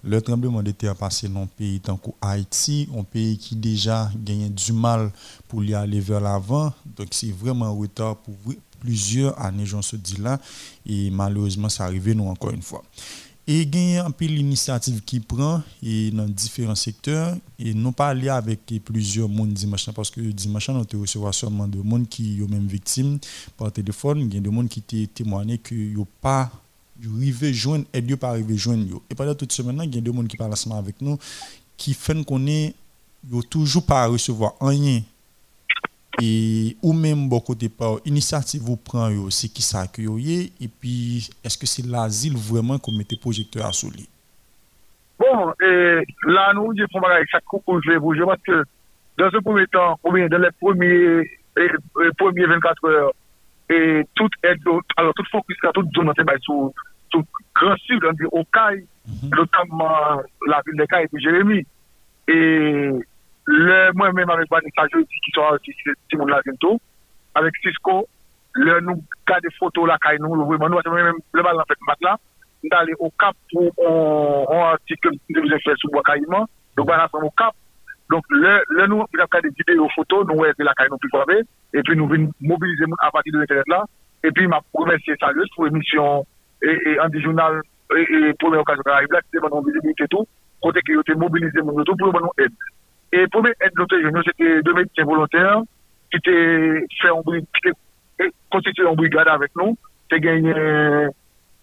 le tremblement de terre passé dans un pays tant Haïti, un pays qui déjà gagne du mal pour y aller vers l'avant. Donc c'est vraiment un retard pour plusieurs années, j'en se dis là. Et malheureusement, ça arrive nous encore une fois. Et il y a un peu l'initiative qui prend et dans différents secteurs. Et non pas aller avec plusieurs monde dimanche parce que dimanche on te recevoir seulement de monde qui sont même victimes par téléphone, il y a des monde qui t'ont témoigné que yo pas arrivé joindre et pas arrivé joindre Et pendant toute semaine il y a des monde qui parlent ensemble avec nous qui font qu'on est toujours pas recevoir rien et ou même beaucoup de par initiative vous prenez c'est qui que et puis est-ce que c'est l'asile vraiment qu'on mettait projecteur à soleil bon et là nous je prends avec chaque coup je vais vous parce que dans ce premier temps ou bien dans les premiers les premiers 24 heures et toute aide alors toute focus toute zone c'est sur sur grand sud au Caille mhm. notamment la ville de Caille et Jérémy et Le mwen men avèk bani sa jodi ki son ti moun la zintou, avèk Cisco, le nou kade foto la kay nou, le bal nan fèk mat la, nou talè o kap pou an artik de vizè fè sou wakayman, nou ban asan o kap, donk le nou kade video foto, nou wè de la kay nou pi kwa ve, epi nou vin mobilize moun apati de l'internet la, epi ma pou remesye sa jodi pou emisyon e an di jounal e pou mè okazyon ka arrive la, ki te ban nou vizibilite tou, kote ki yo te Et pour être noté, c'était deux médecins volontaires qui étaient fait en brigade avec nous. J'ai gagné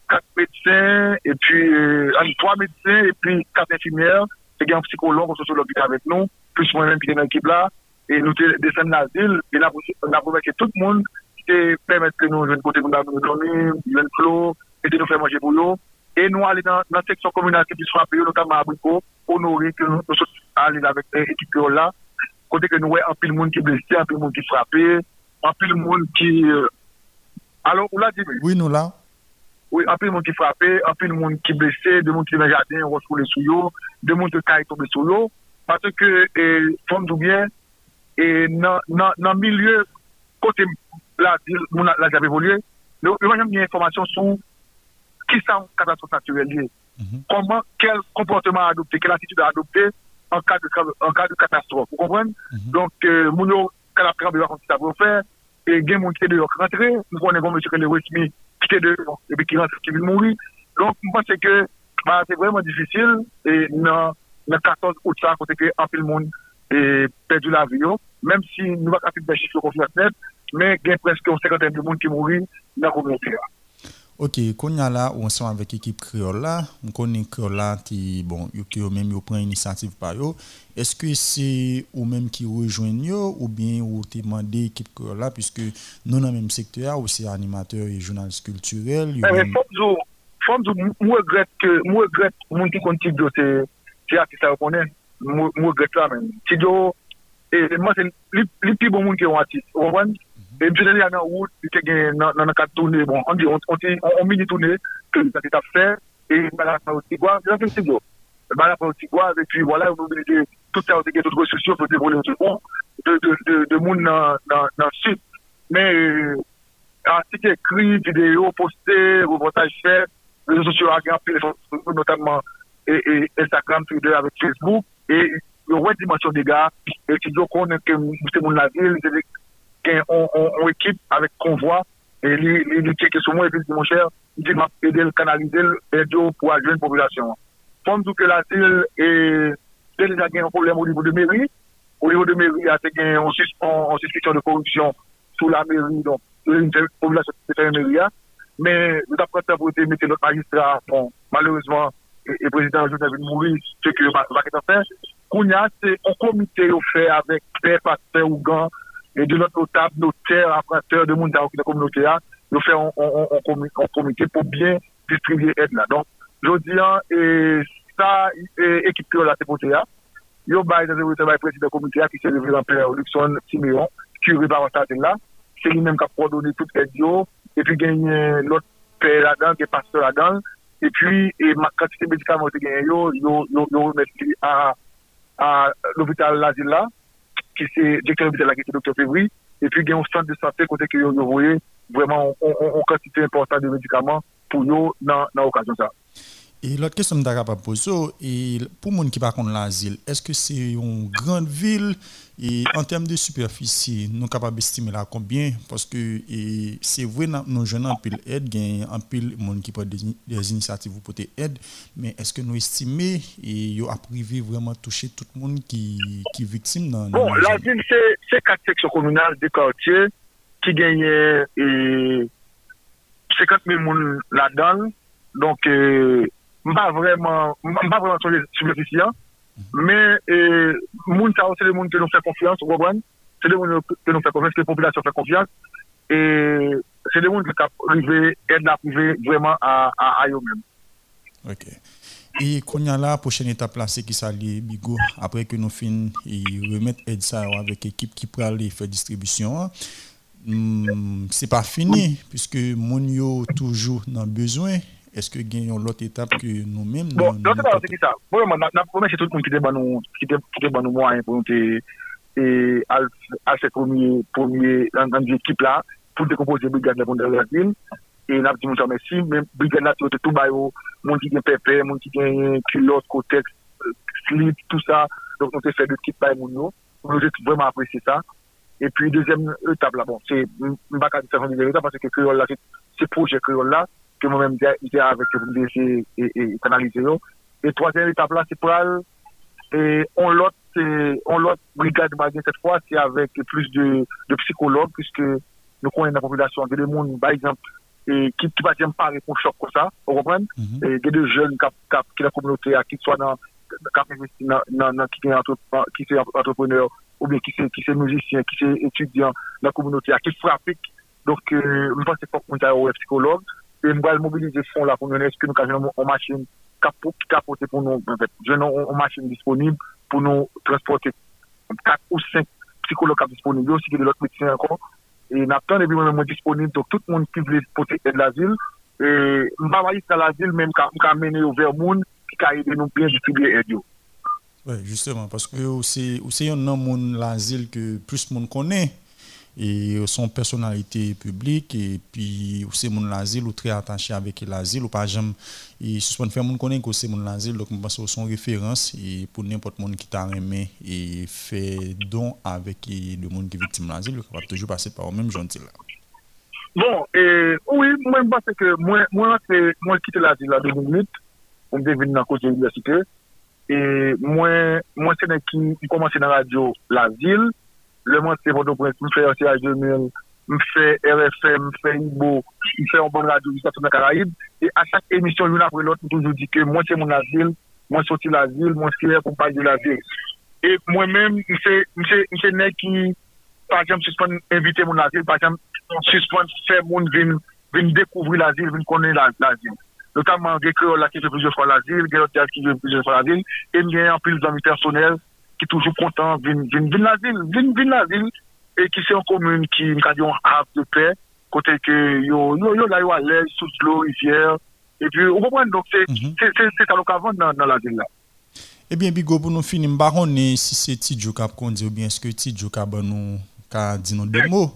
quatre médecins, et puis euh, trois médecins, et puis quatre infirmières. J'ai gagné un psychologue, un sociologue avec nous, plus moi-même qui était dans l'équipe là. Et nous descendons dans la ville, et là, on a que tout le monde qui permettre que nous, de côté, nous dormir, nous flot, et de nous faire manger pour nous. Et nous aller dans la section communale qui soit frappée, notamment à Brico, honorer que nous, nous aller avec l'équipe là. Côté que nous voyons un peu de monde qui est blessé, un peu de monde qui est frappé, un peu de monde qui. Euh, alors, où l'a dit Oui, nous là. Oui, un peu de monde qui est frappé, un peu de monde qui est blessé, de monde qui est dans le jardin, on retrouve les sous de monde qui est tombé sous l'eau. Parce que, et, forme tout bien, et dans le milieu, côté la ville, la j'avais évolué, nous avons une information sur qui sont catastrophes naturelles. Mhm. Comment, quel comportement adopter, quelle attitude adopter en cas de, en cas de catastrophe. Vous comprenez? -hmm. Donc, euh, mon quand la comme ça pour faire, et il y a des gens qui sont rentrer, nous connaissons monsieur qui est qui est dehors, et puis qui rentre, qui vient mourir. Donc, je pense que bah, c'est vraiment difficile, et dans le 14 août, ça, côté que un peu le monde est perdu la vie, même si nous n'avons pas fait des chiffres net, mais il y a presque une cinquantaine de monde qui mourent dans la communauté. Ok, kon ya la ou ansan avèk ekip kriol la, m konen kriol la ti, bon, yo ki yo menm yo pren inisiativ pa yo, eske se ou menm ki rejwen yo ou bien ou te mande ekip kriol la, pwiske nou nan menm sektor ya ou se animateur e jounalist kulturel. Fom zo, mou e gret, mou e gret moun ki konti do se ati sa reponen, mou e gret la men. Ti do, e man se li pi bon yon ati, ou anwen? E mse dene yon nan wout, li te gen nan nan kat toune, bon, an di, on mini toune, ke li ta fè, e bala pa ou tigwa, jan fè tigwa. Bala pa ou tigwa, ve pi wala, ou nou bilite, tout sa ou te gen tout resosyo, pou te vole ou te bon, de moun nan sit. Men, an si te kri, video, poste, reportaj fè, resosyo agen, notamman, e Instagram, Twitter, avek Facebook, e yo wè dimansyon de ga, e ti do konen ke mse moun la vil, se dek, gen on ekip avek konvoi e li cheke sou moun epi di moun chèr di ma pede l kanalize l edyo pou ajwen populasyon. Fon dou ke la sil e ten li a gen an problem ou nivou de meri ou nivou de meri a te gen an suspicion de korupsyon sou la meri don, populasyon te fè meri a, men nou ta prete pou te mette not magistra bon, malouzman, e prezident joun avin mouri, cheke vaket a fè koun ya, se an komite yo fè avek pe, patè ou gan et de notre notable notaire, apprenteur de monde de la communauté, nous faisons un comité pour bien distribuer l'aide là. Donc, je dis, et ça, équipe là, c'est pour ça. Yo bay dans le président comité qui s'est levé dans Pierre Luxon Simeon, qui est par là. C'est lui-même qui a coordonné toute l'aide, et puis gagné l'autre père là-dedans, qui est pasteur là-dedans, et puis, et ma quantité médicaments que gagné, yo, yo, yo, yo, à, à l'hôpital Lazila. ki se direktor l'hôpital la ki se doktor Fevri, epi gen yon stand de santé kote ki yo yo voye, vwèman, on kantite important de medikaman pou yo nan okasyon sa. Et l'autre question que je suis capable de poser, et pour les gens qui ne connaissent pas l'asile, est-ce que c'est une grande ville? Et en termes de superficie, nous sommes capables d'estimer là combien? Parce que c'est vrai, nous nos jeunes en pile aide, il y a pile monde qui prend des, initiatives pour porter aide, mais est-ce que nous estimons et il a privé vraiment toucher tout le monde qui, qui est victime dans Bon, dans la ville, c'est c'est quatre sections communales des quartiers qui gagnent et 50 000 personnes là-dedans. Donc, euh, vraiment sur les superficies, hein. mais euh, moun ça, c'est les gens qui nous fait confiance, vous comprenez? C'est les gens qui nous fait confiance, que la population fait confiance. Et c'est les gens qui ont arrivé, aide la vraiment à, à, à eux-mêmes. Ok. Et qu'on y a la prochaine étape là, c'est qui s'allie Bigo, après que nous finissons et remettre aide ça avec l'équipe qui pourra aller faire distribution. Hmm, c'est pas fini, puisque mon yo toujours dans besoin. Est-ce que gagnons l'autre étape que nous-mêmes Bon, nous- non, c'est nous pas c'est qui ça. Vraiment, na na promesse tout le monde qui était ban nous qui était qui était ban nous moyens pour nous te- et à à ce premier premier dans dans l'équipe là pour décomposer brigade la brigade culotte cotex euh, slip tout ça. Donc on te fait de moun bon parce que créole là c'est c'est projet créole là que moi-même j'étais avec le DG et, et canaliser. Et troisième étape là, c'est pour aller, et on l'autre, on l'autre brigade malgré cette fois, c'est avec plus de, de psychologues, puisque nous connaissons la population, il y a des gens, par exemple, et qui, qui va dire pas pour choc comme ça, vous comprenez? Mhm. Et il y a des jeunes qui, la communauté, qui soit dans, qui qui est entrepreneur, qui c'est entrepreneur, ou bien qui c'est, qui c'est musicien, qui c'est étudiant dans la communauté, qui frappe. Donc, euh, je pense que pour qu'on ait un psychologue. Et nous allons mobiliser ce fonds là pour nous est-ce que nous avons une machine qui capote pour nous, en fait, j'ai une machine disponible pour nous transporter 4 ou 5 psychologues disponibles, aussi que de l'autre médecin encore. Et nous avons des moi disponible, donc tout le monde qui veut porter aide la ville. Et nous dans la ville, même quand nous vers le monde, qui a aidé nous bien distribuer aide. yo. Oui, justement, parce que c'est un homme l'asile que plus monde connaît et son personnalité publique et puis c'est mon l'asile ou très attaché avec l'asile ou par exemple et suspend faire mon connaît que c'est mon l'asile donc je pense que son référence et pour n'importe monde qui t'a aimé et fait don avec le monde qui est victime de l'asile va toujours passer par le même gentil. Bon, et oui, moi, je pense que moi, moi, c'est, moi, quitté la ville en 2008, on devait venir dans cause de l'université. Et moi, moi, c'est qui, commencé dans la radio, la ville. Le moi, c'est votre prince, je fais à 2000, je fais RFM, je fais Ibo, je fais un bon radio, jusqu'à dans la Caraïbe. Et à chaque émission, l'une après l'autre, je toujours dit que moi, c'est mon asile, moi, sorti la ville, moi, c'est pour parler de la ville. Et moi-même, je je je suis né qui, par exemple, suspend inviter mon asile, par exemple, suspend faire mon vin, vin découvrir l'asile, vin connaître la- l'asile. Notamment, là qui fait plusieurs fois l'asile, autres qui fait plusieurs fois l'asile, et il y a un plus d'amis personnels ki toujou kontan vin, vin, vin la vil, vin, vin la vil, e ki se yon komoun ki mkadyon ap de pe, kote ke yo, yo, yo mm-hmm. la yo alej, sous lo, rivyer, e pi ou kompwen, donc se, mm -hmm. se talok avan nan, nan la vil la. Ebyen, eh Bigo, pou nou finim, baron ne si se Tidjo kap kondi ou bien eske Tidjo kap ban nou ka di nou demo,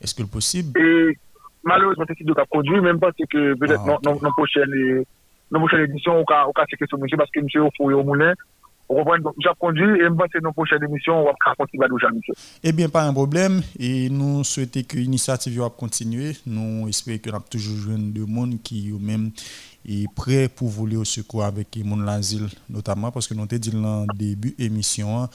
eske l'posib? E, malouz, mwen se Tidjo kap kondi, menm pas se ke, vedet, nan pochèl, nan pochèl edisyon, ou ka seke sou monsye, baske monsye ou fou yo mounen, que reprend donc j'ai conduit et même c'est dans prochaine émission, on va continuer à nous monsieur. Eh bien, pas un problème. Et nous souhaitons que l'initiative va continuer. Nous espérons que nous avons toujours de monde qui eux même est prêt pour voler au secours avec les monde l'asile, notamment parce que nous avons dit dans le début de l'émission,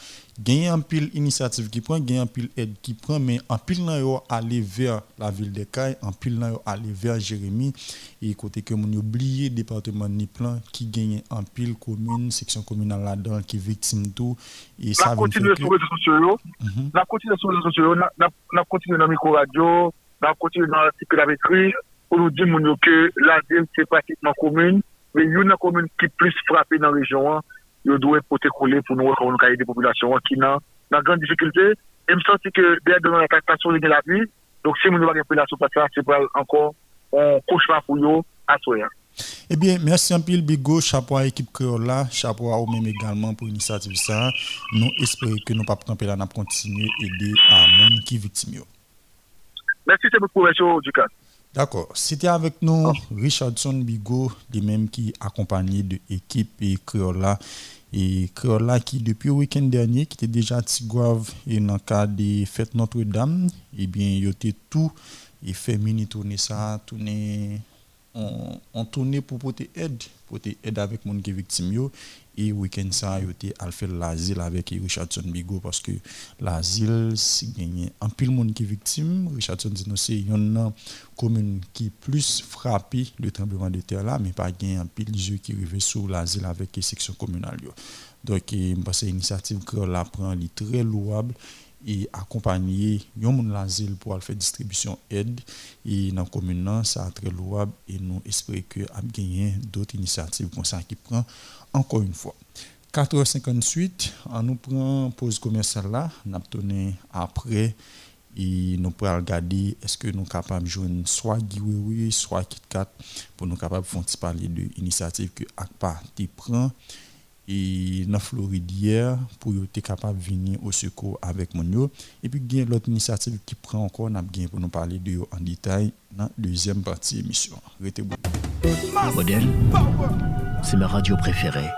il y a un pile initiative qui prend, a un pile aide qui prend, mais en pile là, yo aller vers la ville de Caille, en pile là, yo aller vers Jérémy, et côté que mon oublié département Niplan qui gagne en pile commune, section communale là-dedans, qui victime tout, et ça On veut continue sur les réseaux sociaux. Mhm. On continue sur les réseaux sociaux, on continue dans le micro-radio, on continue dans avec écrit pour nous dire que la ville c'est pratiquement commune, mais il y a une commune qui est plus frappée dans la région, il doit être coller pour nous cahier des populations qui sont dans grande difficulté. Et je me sens que derrière la captation de la vie, donc si nous n'avons pas de population pas ça, c'est pas encore un cauchemar pour eux à soi. Eh bien, merci un pile Bigo, chapeau à l'équipe créole là, chapeau à vous-même également pour l'initiative ça. Nous espérons que nous pas camper là, nous continuer à aider à monde qui victime. Merci, c'est beaucoup, monsieur Ducat. D'accord. C'était avec nous Richardson Bigot, lui-même qui accompagné de l'équipe et Creola. Et Creola qui, depuis le week-end dernier, qui était déjà à Tigouave et dans le cadre des fêtes Notre-Dame, eh bien, il était tout et fait mini tourner ça, tourner, on, on tourner pour porter aide, porter aide avec mon qui est victime yo. Et week-end ça, il était à faire l'asile avec Richardson Bigot parce que l'asile, c'est gagné un pile monde qui est victime. Richardson dit c'est une commune qui plus frappée le tremblement de terre là, mais pas gagné un pile jeu qui arrive sur l'asile avec les sections communales. Donc, je pense que l'initiative que la prend est très louable et accompagner yon moun l'asile pour faire distribution aide et dans commune ça très louable et nous espérons que a gagné d'autres initiatives comme ça qui prend encore une fois. 4h58 on nous prend pause commerciale là tourné après et nous pourrons regarder est-ce que nous sommes capables de joindre soit Giwewe soit KitKat pour nous capables de faire parler de l'initiative que ACPA prend et dans Floride hier pour être capable de venir au secours avec mon yo. et puis il y a l'autre initiative qui prend encore n'a bien pour nous parler de yo en détail dans la deuxième partie de l'émission. Restez bon. Modèle, c'est ma radio préférée.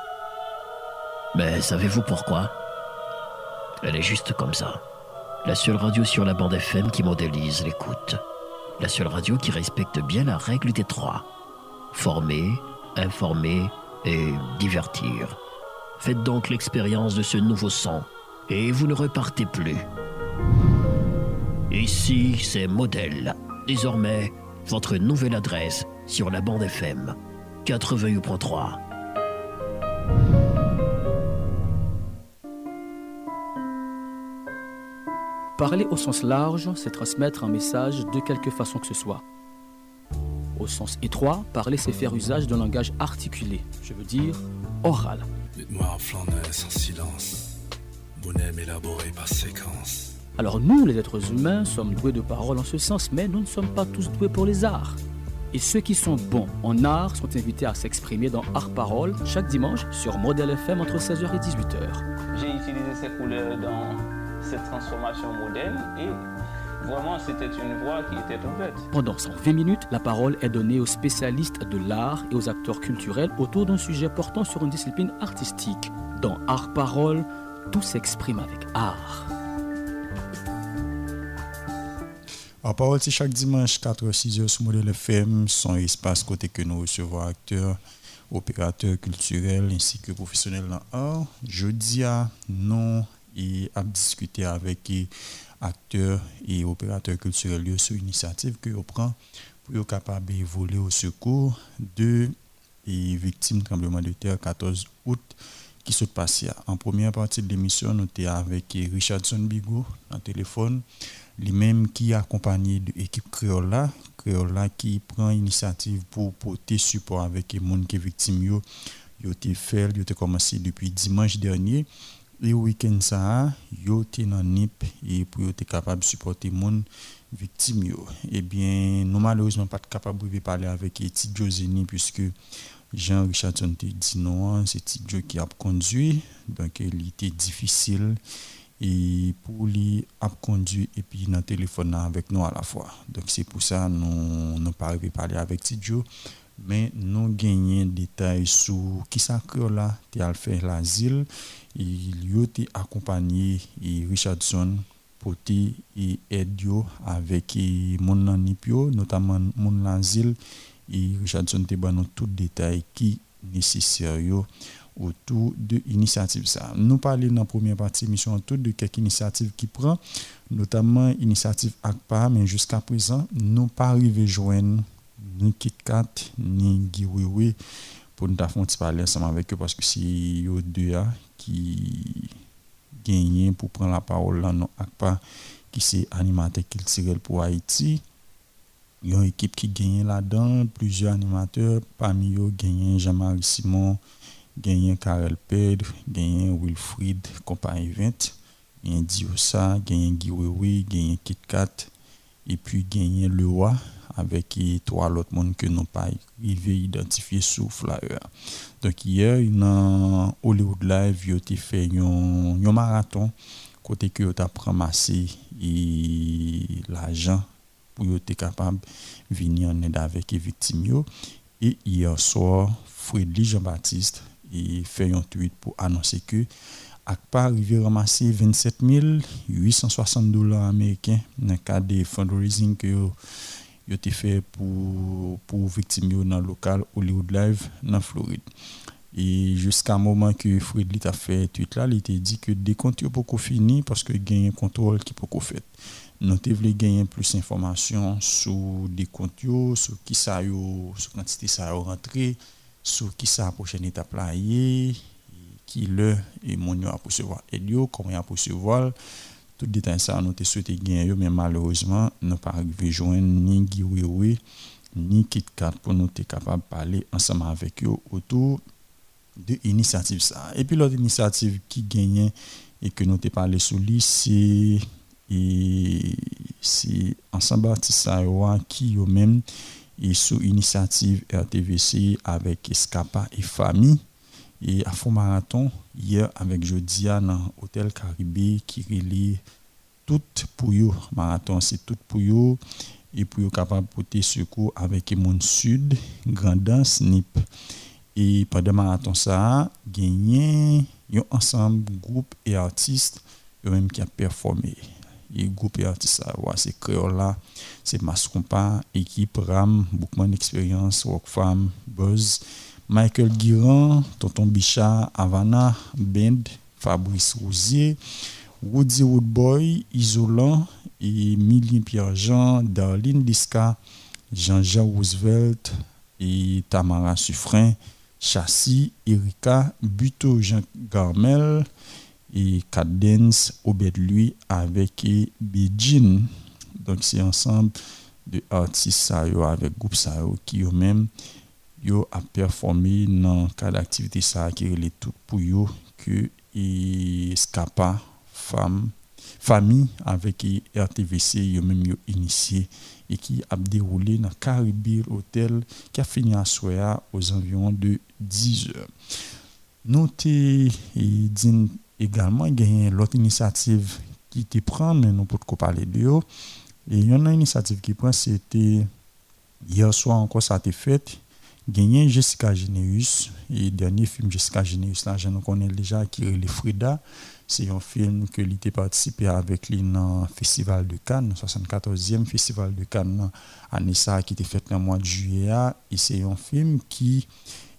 Mais savez-vous pourquoi? Elle est juste comme ça. La seule radio sur la bande FM qui modélise l'écoute. La seule radio qui respecte bien la règle des trois. Former, informer et divertir. Faites donc l'expérience de ce nouveau son et vous ne repartez plus. Ici, c'est Modèle. Désormais, votre nouvelle adresse sur la bande FM 88.3. Parler au sens large, c'est transmettre un message de quelque façon que ce soit. Au sens étroit, parler, c'est faire usage d'un langage articulé, je veux dire oral. Sans silence. Bonhomme élaboré par séquence. Alors nous, les êtres humains, sommes doués de parole en ce sens, mais nous ne sommes pas tous doués pour les arts. Et ceux qui sont bons en art sont invités à s'exprimer dans Art Parole chaque dimanche sur Modèle FM entre 16h et 18h. J'ai utilisé ces couleurs dans cette transformation moderne et vraiment c'était une voie qui était ouverte. Pendant 120 minutes, la parole est donnée aux spécialistes de l'art et aux acteurs culturels autour d'un sujet portant sur une discipline artistique. Dans Art Parole, tout s'exprime avec art. En parole, c'est chaque dimanche 4h-6h sur Modèle FM, son espace côté que nous recevons acteurs, opérateurs culturels ainsi que professionnels dans l'art. Jeudi, à nous et à discuter avec acteurs et opérateurs culturels sur une initiative que vous prend pour être capable d'évoluer au secours de et victimes de tremblement de terre 14 août qui se passe là. En première partie de l'émission, nous étions avec Richardson Bigot en téléphone, lui-même qui est accompagné de l'équipe Créola, Créola qui prend initiative pour porter support avec les gens qui sont victimes. Yo, yo été fait, yo été commencé depuis dimanche dernier. Et le week-end ça, yo été dans NIP et pour être capable de supporter les gens victimes. Yo. Eh bien, nous malheureusement pas capable de parler avec Eti Joseni puisque Jean Richardson te dit non, c'est Tidjo qui a conduit, donc il était difficile et pour lui a conduit et puis dans téléphone avec nous à la fois. Donc c'est pour ça nous nous pas arrivé parler avec Tidjo, mais nous gagnons des détails sur qui ça là, tu as fait l'asile, il a été accompagné Richardson pour et aide yo avec mon notamment mon asile et Richardson te ban tout détail qui nécessaire autour de l'initiative ça. Nous parlons dans la première partie de l'émission autour de quelques initiatives qui prend, notamment l'initiative ACPA, mais jusqu'à présent, nous pas arrivé joindre ni KitKat ni Giwewe pour nous faire un petit parler ensemble avec eux parce que c'est eux deux là qui gagnent pour prendre la parole là non ACPA qui c'est animateur culturel pour Haïti. Il y a une équipe qui gagne là-dedans, plusieurs animateurs, parmi eux, gagne Jean-Marie Simon, gagne Karel Pedre, gagne Wilfried, compagnie 20, gagne Diosa, gagne Giwewe, gagne KitKat, et puis gagne Le Avec trois autres monde que nous pas arrivé identifier sous flyer. Donc hier, dans Hollywood Live, il a fait un marathon, côté que tu as ramassé l'argent pour être capable de venir en aide avec les victimes. Et hier soir, Frédéric Jean-Baptiste il fait un tweet pour annoncer que ACPA arrivé à ramasser 27 860 dollars américains dans le cadre de fundraising que yo été fait pour pour victimes dans le local Hollywood Live dans Floride. Et jusqu'à moment que Fred a fait tweet là, il était dit que des comptes pas fini parce que a un contrôle qui peut fait. Nous devons gagner plus d'informations sur des comptes, sur qui ça yo, sur quantité ça a rentré, sur qui ça prochaine étape là qui le et mon a recevoir Elio comment il a recevoir tout détail ça nous te souhaité gagner mais malheureusement nous pas arrivé ni Giwewe ni KitKat pour nous être capable de parler ensemble avec eux autour de l'initiative et puis l'autre initiative qui gagnait et que nous te parlé sur lui c'est ensemble artiste qui eux même et sous initiative RTVC avec Escapa et famille. Et à fond marathon hier avec Jodia dans hôtel Caribé qui relie tout pour eux marathon c'est tout pour eux et pour eux capable porter secours avec monde sud grandance NIP et pendant marathon ça gagné un ensemble groupe et artistes même qui a performé. Et groupe et artiste c'est Créola, c'est Mascompa, équipe RAM, Bookman Experience, Workfam, Buzz, Michael Guiran, Tonton Bichat, Havana, Bend, Fabrice Rosier, Woody Woodboy, Isolant, et Pierre-Jean, Darlene Disca, Jean-Jean Roosevelt et Tamara Suffren, Chassis, Erika, Buto Jean Garmel, et Cadence Obed lui avec Beijing. Donc c'est ensemble de artistes avec groupe ça qui eux même yo a performé dans cadre d'activité ça qui est tout pour yo que et Scapa femme famille avec RTVC yo même yo initié et qui a déroulé dans Caribbean Hotel qui a fini à soir aux environs de 10 heures. Dit également gagné l'autre initiative qui était prendre mais nous pouvons parler de eux et il y en a une initiative qui prend c'était hier soir encore ça a été fait gagné Jessica Geneus et dernier film Jessica Geneus là je nous connais déjà qui Frida c'est un film que il participé avec lui dans le festival de Cannes 74e festival de Cannes année ça qui était fait le mois de juillet. Et c'est un film qui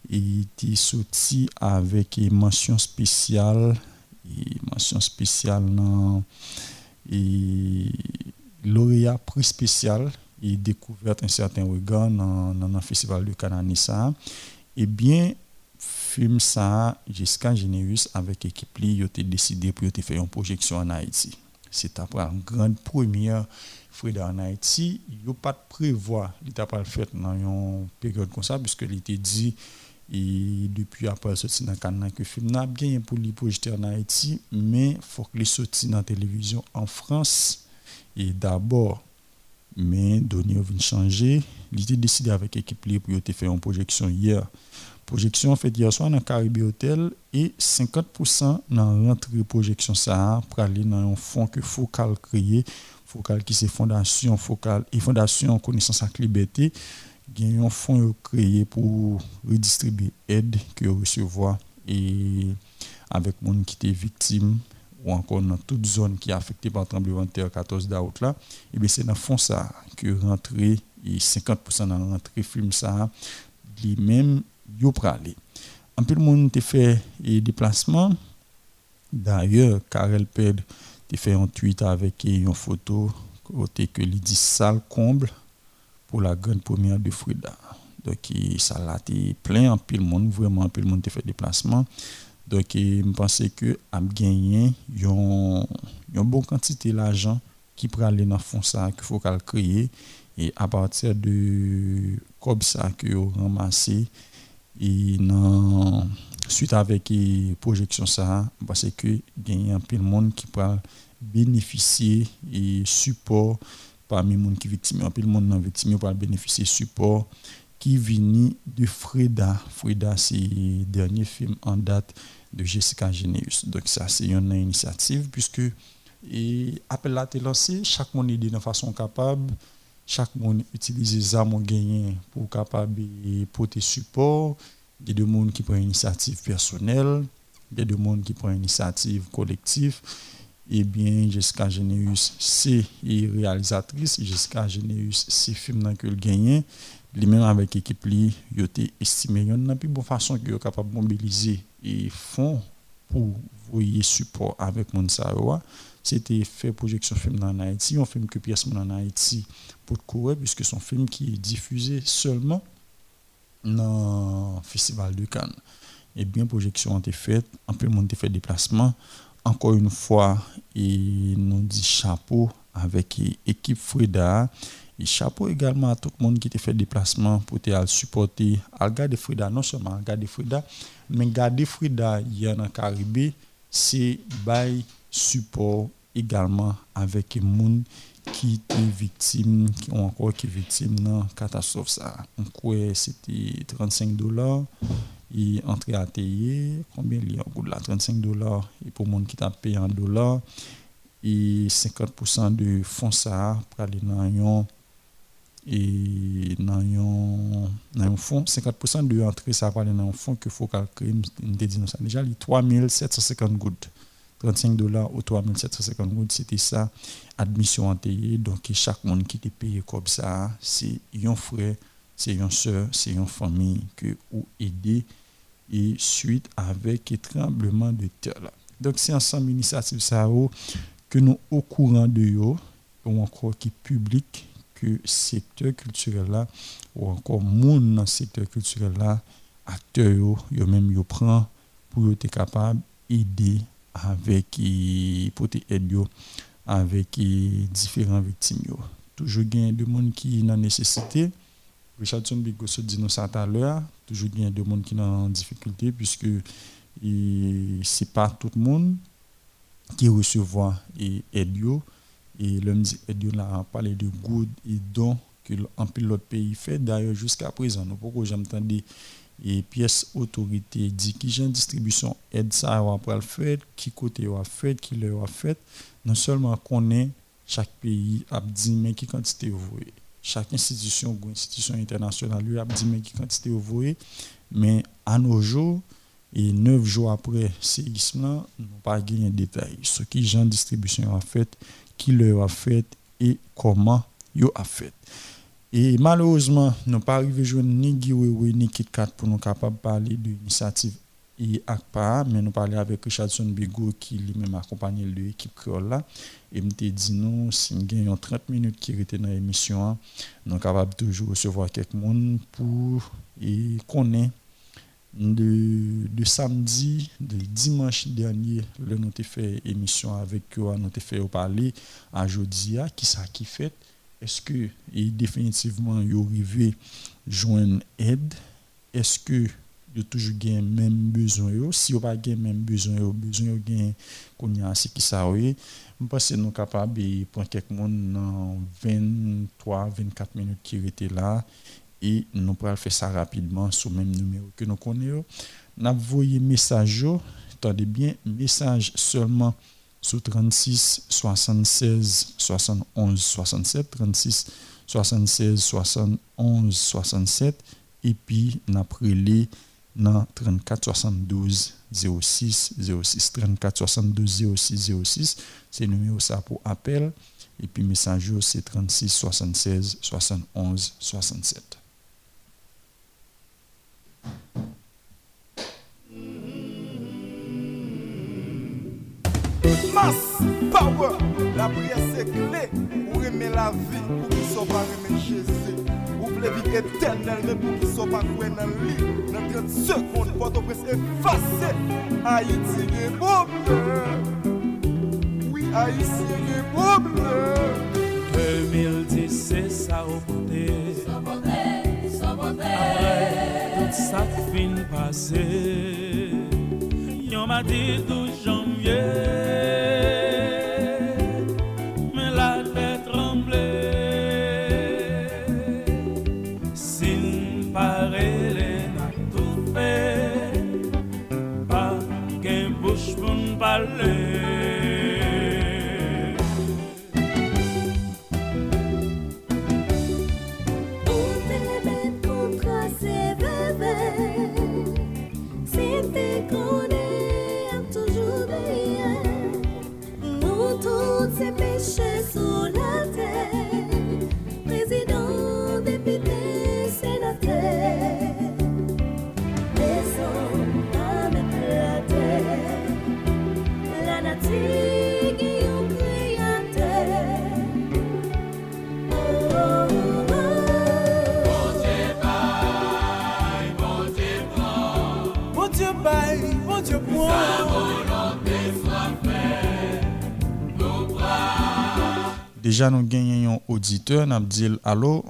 était sorti avec une mention spéciale mention spéciale dans et lauréat prix spécial et découverte un certain regard dans, le festival de Cananissa et bien film ça jusqu'à Générus avec l'équipe li a décidé pour faire une projection en Haïti. C'est après une grande première Frida en Haïti. Il a pas prévoir. Il t'a pas fait dans une période comme ça puisque il était dit et depuis après sorti dans canal que film n'a bien pour les projeter en Haïti mais faut que les sorti dans la télévision en France. Et d'abord mais donné vient changer. Il a décidé avec l'équipe pour faire une projection hier. Projection fait hier soir dans Caribe Hotel et 50% dans rentrée projection ça pour aller dans un fond que focal créé focal qui c'est fondation focal. Et fondation connaissance à liberté gen yon fonds créé pour redistribuer aide que recevoir et avec moun qui étaient victimes ou encore dans toute zone qui est affectée par le tremblement de terre 14 d'août et bien c'est dans fond ça que rentrer et 50% dans rentrée film ça lui même yo pralé un peu le monde te fait et déplacement d'ailleurs Karel Ped te fait un tweet avec une photo côté que il dit salle comble pour la grande première de Frida. Donc, ça a été plein, en pile monde, vraiment, en pile monde a fait déplacement. Donc, je pense que a gagné une bonne quantité d'argent qui peut aller dans le fond ça qu'il faut qu'elle créer et à partir de comme ça que ramassé et non suite avec les projections ça parce que gagner un peu de monde qui peut bénéficier et support parmi les gens qui victimes, un peu le monde victime pour bénéficier de support qui vient de Freda. Freda, c'est le dernier film en date de Jessica Geneus. Donc, ça, c'est une initiative puisque et appel là été lancé, chaque monde est de façon capable chaque monde utilise les armes gagnées pour capable porter support. Il y a des gens qui prennent initiative personnelle, il y a des gens qui prennent initiative collective. Et bien, Jessica Généus, c'est réalisatrice. Jessica Généus, c'est film que le gagné. Lui-même avec l'équipe, il a estimé qu'il y a plus bonne façon qu'il est capable de mobiliser et fonds pour voyer support avec Monsaroa. C'était fait projection film en Haïti, un film que pièce en Haïti pour courir, puisque son film qui est diffusé seulement dans le Festival de Cannes. Et bien, projection a été faite, un peu de monde a fait déplacement. Encore une fois, et nous dit chapeau avec l'équipe Frida. Et chapeau également à tout le monde qui a fait déplacement pour te supporter, à garder Frida, non seulement à garder Frida, mais garder Frida, il y a dans Caribé, c'est bail support également avec les gens qui ont encore été victimes dans la catastrophe. Ça. Donc, c'était 35 dollars. Et entrée à payer, combien il y a là 35 dollars. Et pour les gens qui t'a payé en dollars, et 50% de fonds ça pour aller dans et dans un fonds 50% de l'entrée ça va aller dans un fonds que faut calculer dit ça déjà les 3750 gouttes 35 dollars ou 3750 gouttes c'était ça admission payée donc chaque monde qui était payé comme ça c'est un frère c'est une soeur c'est une famille que ou aider et suite avec le tremblement de terre donc c'est ensemble initiative ça que nous au courant de yo ou encore qui public que secteur culturel là ou encore monde dans secteur culturel là acteurs yo, yo même yo prend pour être capable aider avec pour aider avec différents victimes yo. toujours gain de monde qui dans nécessité Richardson Bigo se dit nous ça tout à l'heure toujours gain de monde qui en difficulté puisque c'est pas tout le monde qui recevoir et aide et l'homme dit là parler de good et dons que un pilote pays fait. D'ailleurs jusqu'à présent nous pourquoi j'entendais et pièces autorité dit qui j'ai distribution aide ça va le faire qui côté va fait qui le va fait. Non seulement connaît chaque pays a dit mais qui quantité vous chaque institution ou institution internationale lui a dit mais qui quantité vous mais à nos jours et neuf jours après séisme, nous n'avons pas gagné de détails. Ce qui Jean Distribution a fait, qui leur a fait et comment ils a fait. Et malheureusement, nous pas arrivé à joindre ni Giwewe ni KitKat pour nous capables de parler de l'initiative et ACPA, mais nous parlons avec Richardson Bigot qui lui-même accompagné l'équipe créole là. Et me dit nous, si nous gagnons 30 minutes qui étaient dans l'émission, nous sommes capables toujours recevoir quelqu'un pour connaître de, samedi, de dimanche dernier, le nous avons fait émission avec eux, nous avons fait parler à Jodia, qui ça qui fait, est-ce que et définitivement ils arrivé joindre aide, est-ce que a toujours gain même besoin si vous pas gain même besoin yo besoin gain qu'on y a ce qui ça oui je pense que nous capable prendre quelques monde dans 23 24 minutes qui étaient là et nous pourrons faire ça rapidement sur le même numéro que nous connaissons. Nous envoyé message, attendez bien, message seulement sur 36 76 71 67, 36 76 71 67, et puis nous les dans 34 72 06 06 34 72 06 06 c'est le numéro ça pour appel et puis message c'est 36 76 71 67 puissance, power. La prière c'est clé pour aimer la vie, pour qu'ils soient pas aimer Jésus. Pour la vie éternelle, mais pour qu'ils soient pas coués dans le lit. Dans 30 secondes, Port-au-Prince effacé. Haïti est problème. Oui, Haïti est problème. c'est ça au côté. Après, tout ça fin passé. Yon m'a dit toujours. Janvier. Déjà, nous gagnons un auditeur, nous dit allô.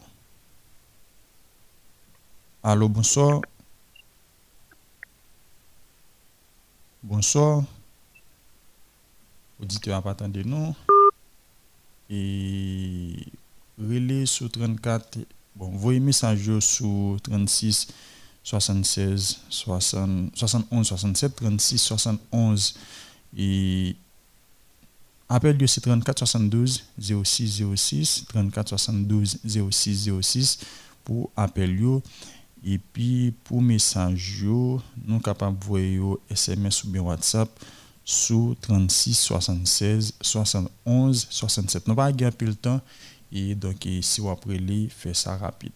Allô, bonsoir. Bonsoir. Auditeur, pas attendre nous. Et relais sur 34. Bon, voyez message sur 36 76 60 71 67 36 71 et Appel de c'est 34 72 06 06 34 72 06 06 pour appel yo. Et puis pour message yo nous capable voyer SMS ou bien WhatsApp sur 36 76 71 67 nous pas gagner le temps et donc et si vous après les fait ça rapide.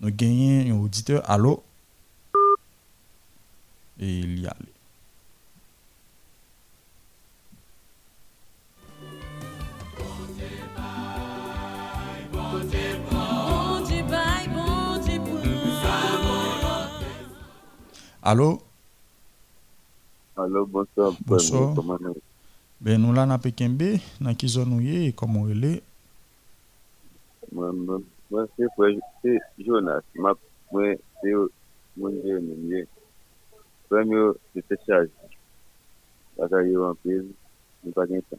Nous gagnons un auditeur. Allô? Et il y a allô Allô, bonsoir. Bonsoir. Ben nous là na Pekembe, dans qui zone nous y est, comment elle est Moi, moi, moi, c'est frère, c'est Jonas. Ma, moi, c'est mon Dieu, mon Dieu. Premier, c'était charge. Parce que yo en pile, nous pas gain temps.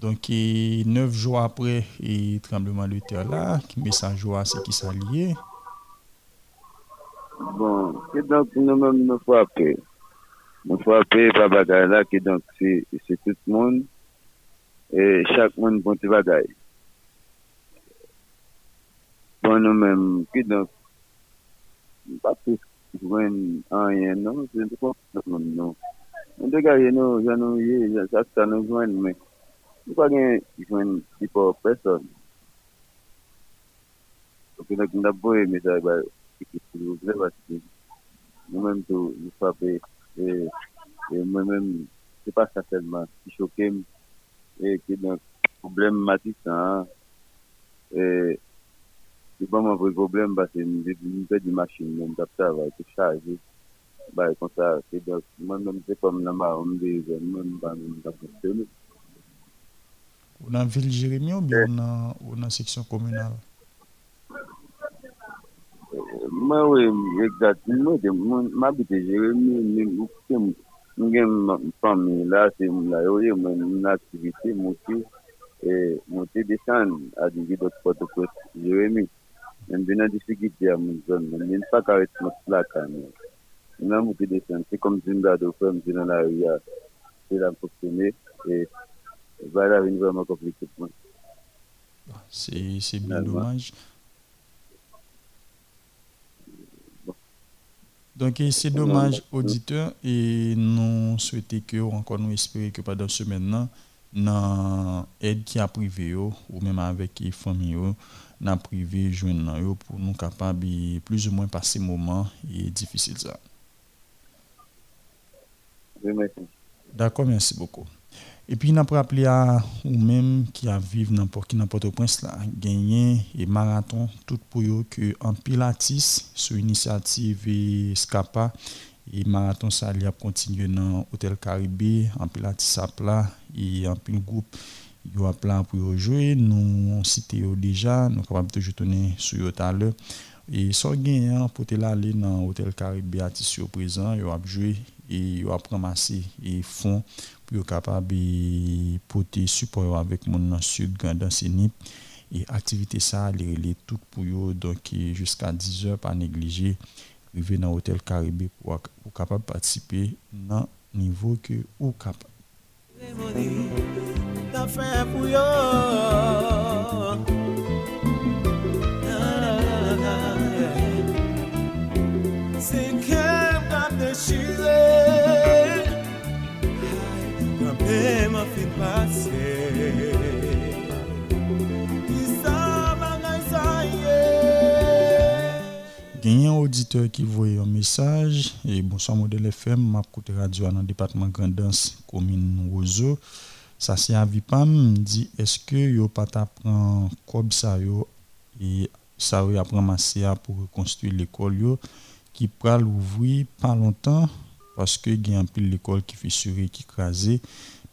Donc, et neuf jours après le tremblement de terre là, qui message à c'est qui s'allié. Bon, ki donk nou men nou fwa pe. Nou fwa pe pa bagay la ki donk se tout moun e chak moun konti bagay. Bon nou men ki donk pa pis jwen an yen nou, se nou kon moun nou. Nou de gaye nou, jan nou ye, sa sa nou jwen men. Nou pa gen jwen si po person. Ok, nou kon da boye me sa e bayo. Mwen menm tou, mwen fapè, mwen menm, se pa sa selman, ki chokèm, e ki nan problem matik sa, e, se pa mwen vwe problem, ba se mwen fè di machin, mwen tap sa, ba se chaje, ba e konta, se dok, mwen menm se kom nan ba omde, mwen menm ba mwen tap sa. Ou nan vil Jeremie ou bi ou nan seksyon komunal? mwen wè, ekzatil mwen te, mwen apite jeremi, mwen koute mwen, mwen gen mwen fami la, se mwen la yo ye, mwen mwen aktivite, mwen te, e, mwen te desan, adige dot potokot jeremi. Mwen benan disikite a mwen zon, mwen mwen pa karet mwen slak an mwen. Mwen mwen te desan, se kom zin da do fèm, zin an la yo ya, se la mwen foksyone, e, vay la vin vèman komplikit mwen. Ah, se, se bin domaj. Mwen mwen. Donc c'est dommage auditeur et nous souhaitons que encore nous espérer que pendant ce maintenant dans aide qui a privé ou même avec les familles n'a privé pour nous capable de plus ou moins passer moment et difficile ça. Oui, merci. D'accord, merci beaucoup. Et puis, n'a pas rappelé à ou même qui a vivre n'importe qui n'importe prince là, gagner et marathon tout pour eux que en pilatis sur initiative Scapa et marathon ça a continué dans hôtel Caribé en pilatis à plat et en pile groupe il y a plan pour jouer. Nous cité déjà nous capable toujours tourner sur eux à l'heure. Et sans gagnant pour te aller dans hôtel Caribé à tissu présent il a joué et il a ramasser et fonds pour capable de porter support avec mon sud grand Sénip et activité ça les les tout pour eux donc jusqu'à 10 heures pas négliger arriver dans hôtel Caribé pour pour capable participer dans niveau que ou capable motema fi pase Gagnant auditeur qui voyait un message, bonsoir modèle FM, ma coûte radio dans le département Grandens, commune Roseau. Ça c'est à Vipam, dit est-ce que yo pas prend comme ça yo et ça yo apprend massia pour reconstruire l'école qui pral ouvrir pas longtemps parce que gagne pile l'école qui fissurée, qui crasée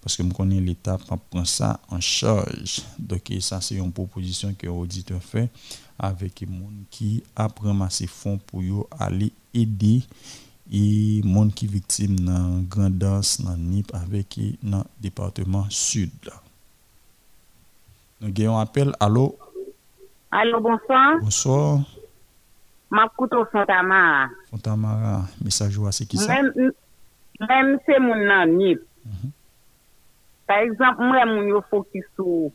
parce que je connais l'État pas prend ça en charge. Donc ça c'est une proposition que l'auditeur fait avec les gens qui a ramassé fonds pour aller aider et monde qui victime dans grandance dans NIP avec dans département sud. Nous avons un appel. Allô? Allô, bonsoir. Bonsoir. Makuto Fontamara. Fontamara, message c'est qui ça? Même, même c'est mon nip. Par exemple, moi, mon yo focus sur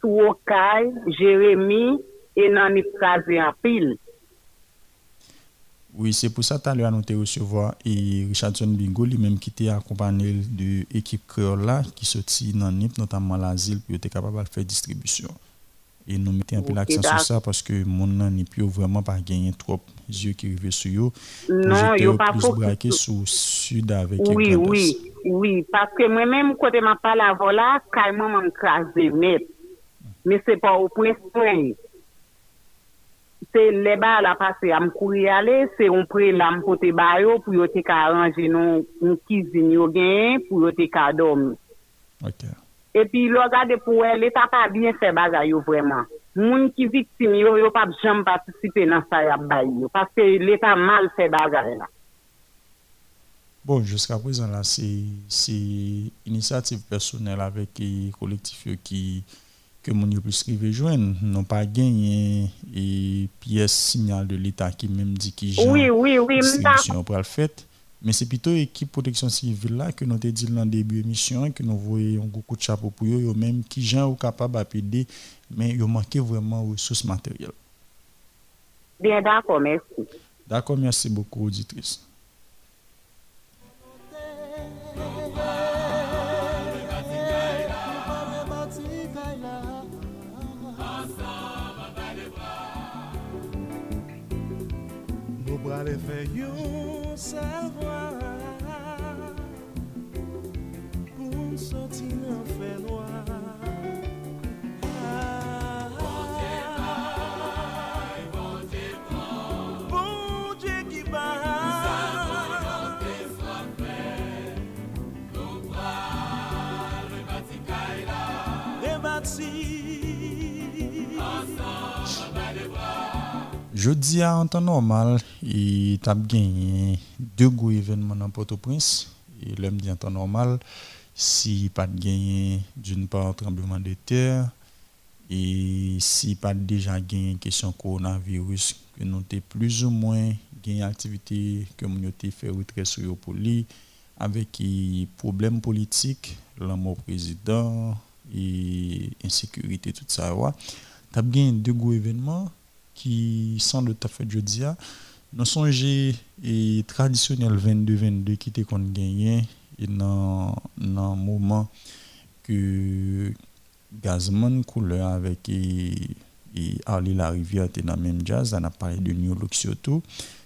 sur Okay, Jérémy et nan en pile. Oui, c'est pour ça que nous avons recevoir et Richardson Bingo, lui-même qui était accompagné de l'équipe créole là, qui sortit dans NIP, notamment l'asile, pour être capable de faire distribution. Et nous mettons un peu l'accent sur ça parce que mon NIP yo vraiment pas gagné trop zye ki rive sou yo, projete yo plus brake sou sud avèk ek oui, oui, oui, paske mwen mèm kote ma pala vola, kalman mwen krasè net, mè se pa ou pwè spreng. Se le ba la pase am kouri ale, se on pre la m pote bayo pou yo te ka aranje nou m kizin yo gen pou yo te ka dom. Ok. E pi lo gade pou el, le ta pa bien se baza yo vreman. Moun qui victime yo, yo pas jamais participer dans ça y a bay yo. Parce que l'État mal fait bagay là. Bon, jusqu'à présent, là, c'est initiative personnelle avec les collectifs qui que mon plus rive joindre n'ont pas gagné et pièce signal de l'État qui même dit qui Oui, oui, oui, pour le fait mais c'est plutôt équipe protection civile là que nous te dit dans le début émission que nous voyons un gros coup de chapeau pour eux même qui gens ou capable d'aider mais yo manqué vraiment ressources matérielles. Bien d'accord, merci. d'accord merci beaucoup auditrice. Nou brale fè yon savoir. Pour sortir en fait loin Jeudi en temps normal, il t'a gagné deux gros événements dans Port-au-Prince. Et l'homme dit en temps normal, si pas de gagné d'une part tremblement de terre et si pas déjà gagné question coronavirus que nous t'ai plus ou moins gagné activité que nous avons fait retrait sur pour lui avec problèmes politiques, la mort président et insécurité tout ça ouais. T'as gagné deux gros événements qui sont de ta fait jeudi a nous songez et traditionnel 22 22 qui était qu'on gagné et dans dans moment que Gazman couleur avec et, et Arlie la rivière était dans le même jazz on a parlé de New Look surtout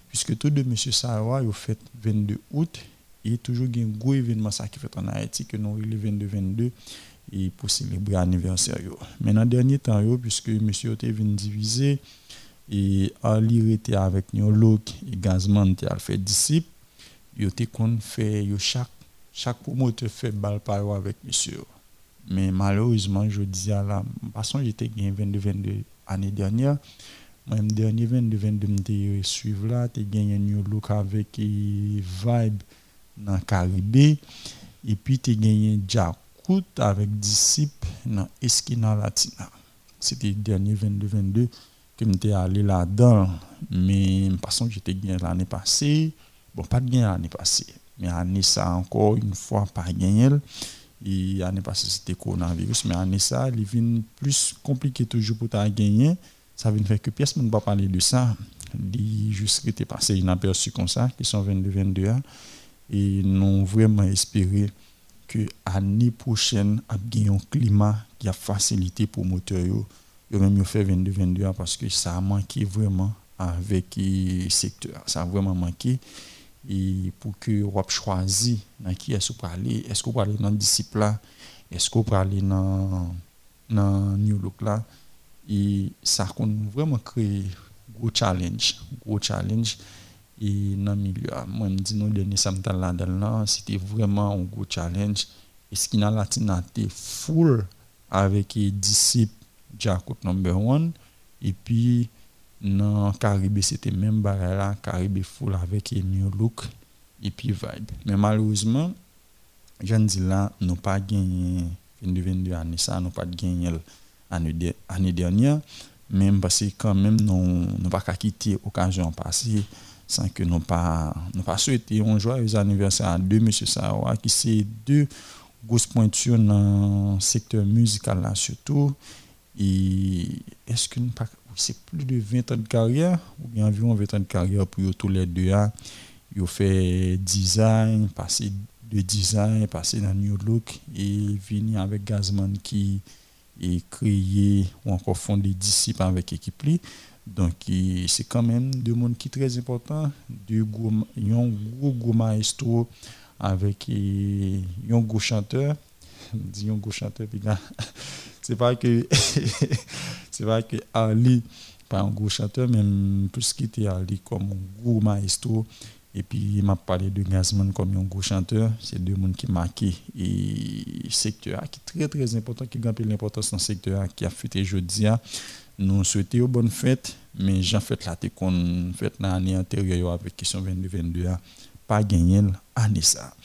puisque tout de monsieur Sarah au fait 22 août et toujours un gros événement ça qui fait en Haïti que nous le 22 22 et pour célébrer anniversaire yo. mais dans dernier temps puisque monsieur était venu diviser et Ali était avec New Look et Gazman était fait disciple yo te kon fait chaque chaque promoteur fait balle par avec monsieur mais malheureusement je dis à la façon j'étais gagné 22 22 année dernière même dernier 22 22 m'était suivre là t'es gagné New Look avec vibe dans Caribé et puis t'es gagné Jakut avec disciple dans Esquina Latina. C'était dernier 22 22 que m'étais allé là-dedans mais façon j'étais gagné l'année passée bon pas de gain l'année passée mais année ça encore une fois pas gagné. Et l'année passée c'était coronavirus mais année ça il vient plus compliqué toujours pour gagner ça vient faire que pièce ne pas parler de ça. Il juste été passé inaperçu comme ça qui sont 22 22 ans. Et nous vraiment espérer que l'année prochaine a gagné un climat qui a facilité pour moteur yo yo même fait 22 22 ans parce que ça a manqué vraiment avec le secteur. Ça a vraiment manqué. Et pour que vous choisi dans qui est-ce aller, est-ce que vous aller dans le disciple est-ce que vous aller dans dans New Look là, et ça a vraiment créé gros challenge, gros challenge. Et dans le milieu, moi, je me dis, nous, dernier samedi là, c'était vraiment un gros challenge. Et ce qui n'a la été full avec les disciples Jacob number one. Et puis, dans Caraïbes, c'était même barrière là, Caraïbes full avec New Look et puis Vibe. Mais malheureusement, je dis là, nous pas gagné 22 années, ça, nous pas gagné l'année dernière. Même parce que quand même, nous n'avons pas quitté l'occasion passée sans que nous pas nous pas souhaité un joyeux anniversaire à deux monsieur Sawa qui c'est deux grosses pointures dans le secteur musical là surtout et est-ce que c'est plus de 20 ans de carrière ou bien environ 20 ans de carrière pour tous les deux hein. ils fait design passé de design passé dans New Look et venir avec Gazman qui est créé ou encore fondé disciples avec équipe. Donc, c'est quand même deux mondes qui sont très importants. Deux gros, un gros, maestro avec un gros chanteur. Un gros chanteur, c'est pas que, c'est pas que Ali, pas un gros chanteur, mais plus qu'il était Ali comme un gros maestro. Et puis, il m'a parlé de Gazman comme un gros chanteur. C'est deux mondes qui marqué et secteur qui est très, très important, qui grand l'importance dans le secteur qui a fêté jeudi. Nous souhaitons une bonne fête, mais j'en fait là, qu'on dans l'année antérieure avec question 22-22, hein, pas gagné l'année ça.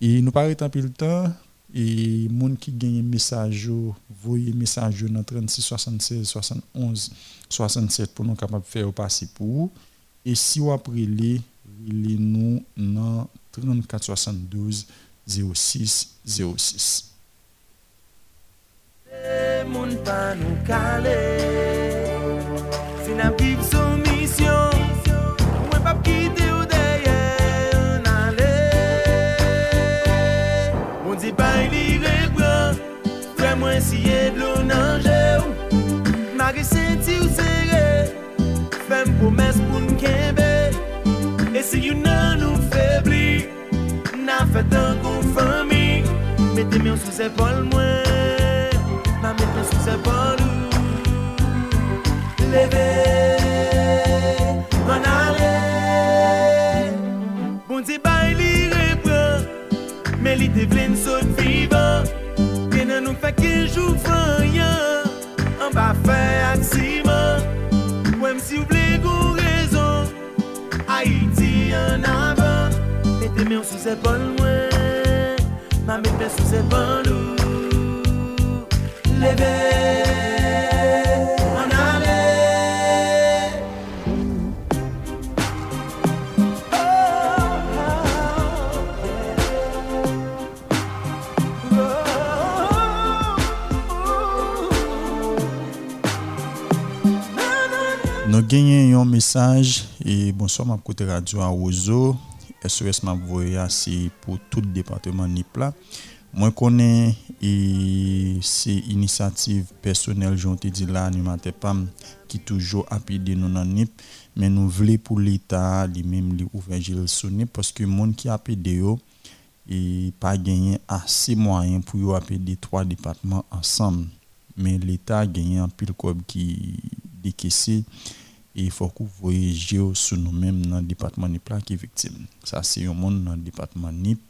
Et nous pas tant le temps, E moun ki genye mesaj yo, voye mesaj yo nan 36, 76, 71, 67 pou nou kapap fè yo pasi pou ou. E si wap rele, rele nou nan 34, 72, 06, 06. Moun pa nou kale Mette men sou zepol mwen Ma mette sou zepol ou Leve An ale Bon di bay li repran li te vlen sot vivan Genan nou jou fanyan An ba si ou ble go rezon Haiti an avan zepol mwen se ban nou. Leve An ale. Oh, oh, oh Nou genyen yon mesaj E bonsom ap kote radyo an wozo SOS map voya si pou tout departement nip la Moi connais et c'est initiative personnelle j'en dit là animateur PAM qui toujours appuyé nous dans NIP mais nous voulons pour l'état lui même lui Gilles sur NIP parce que monde qui appuyé yo et pas gagné assez moyens pour yo appeler trois départements ensemble mais l'État a gagné un pile qui décaissé et il faut voyez géo sur nous-mêmes dans le département NIP là qui est victime. Ça, c'est un monde dans le département NIP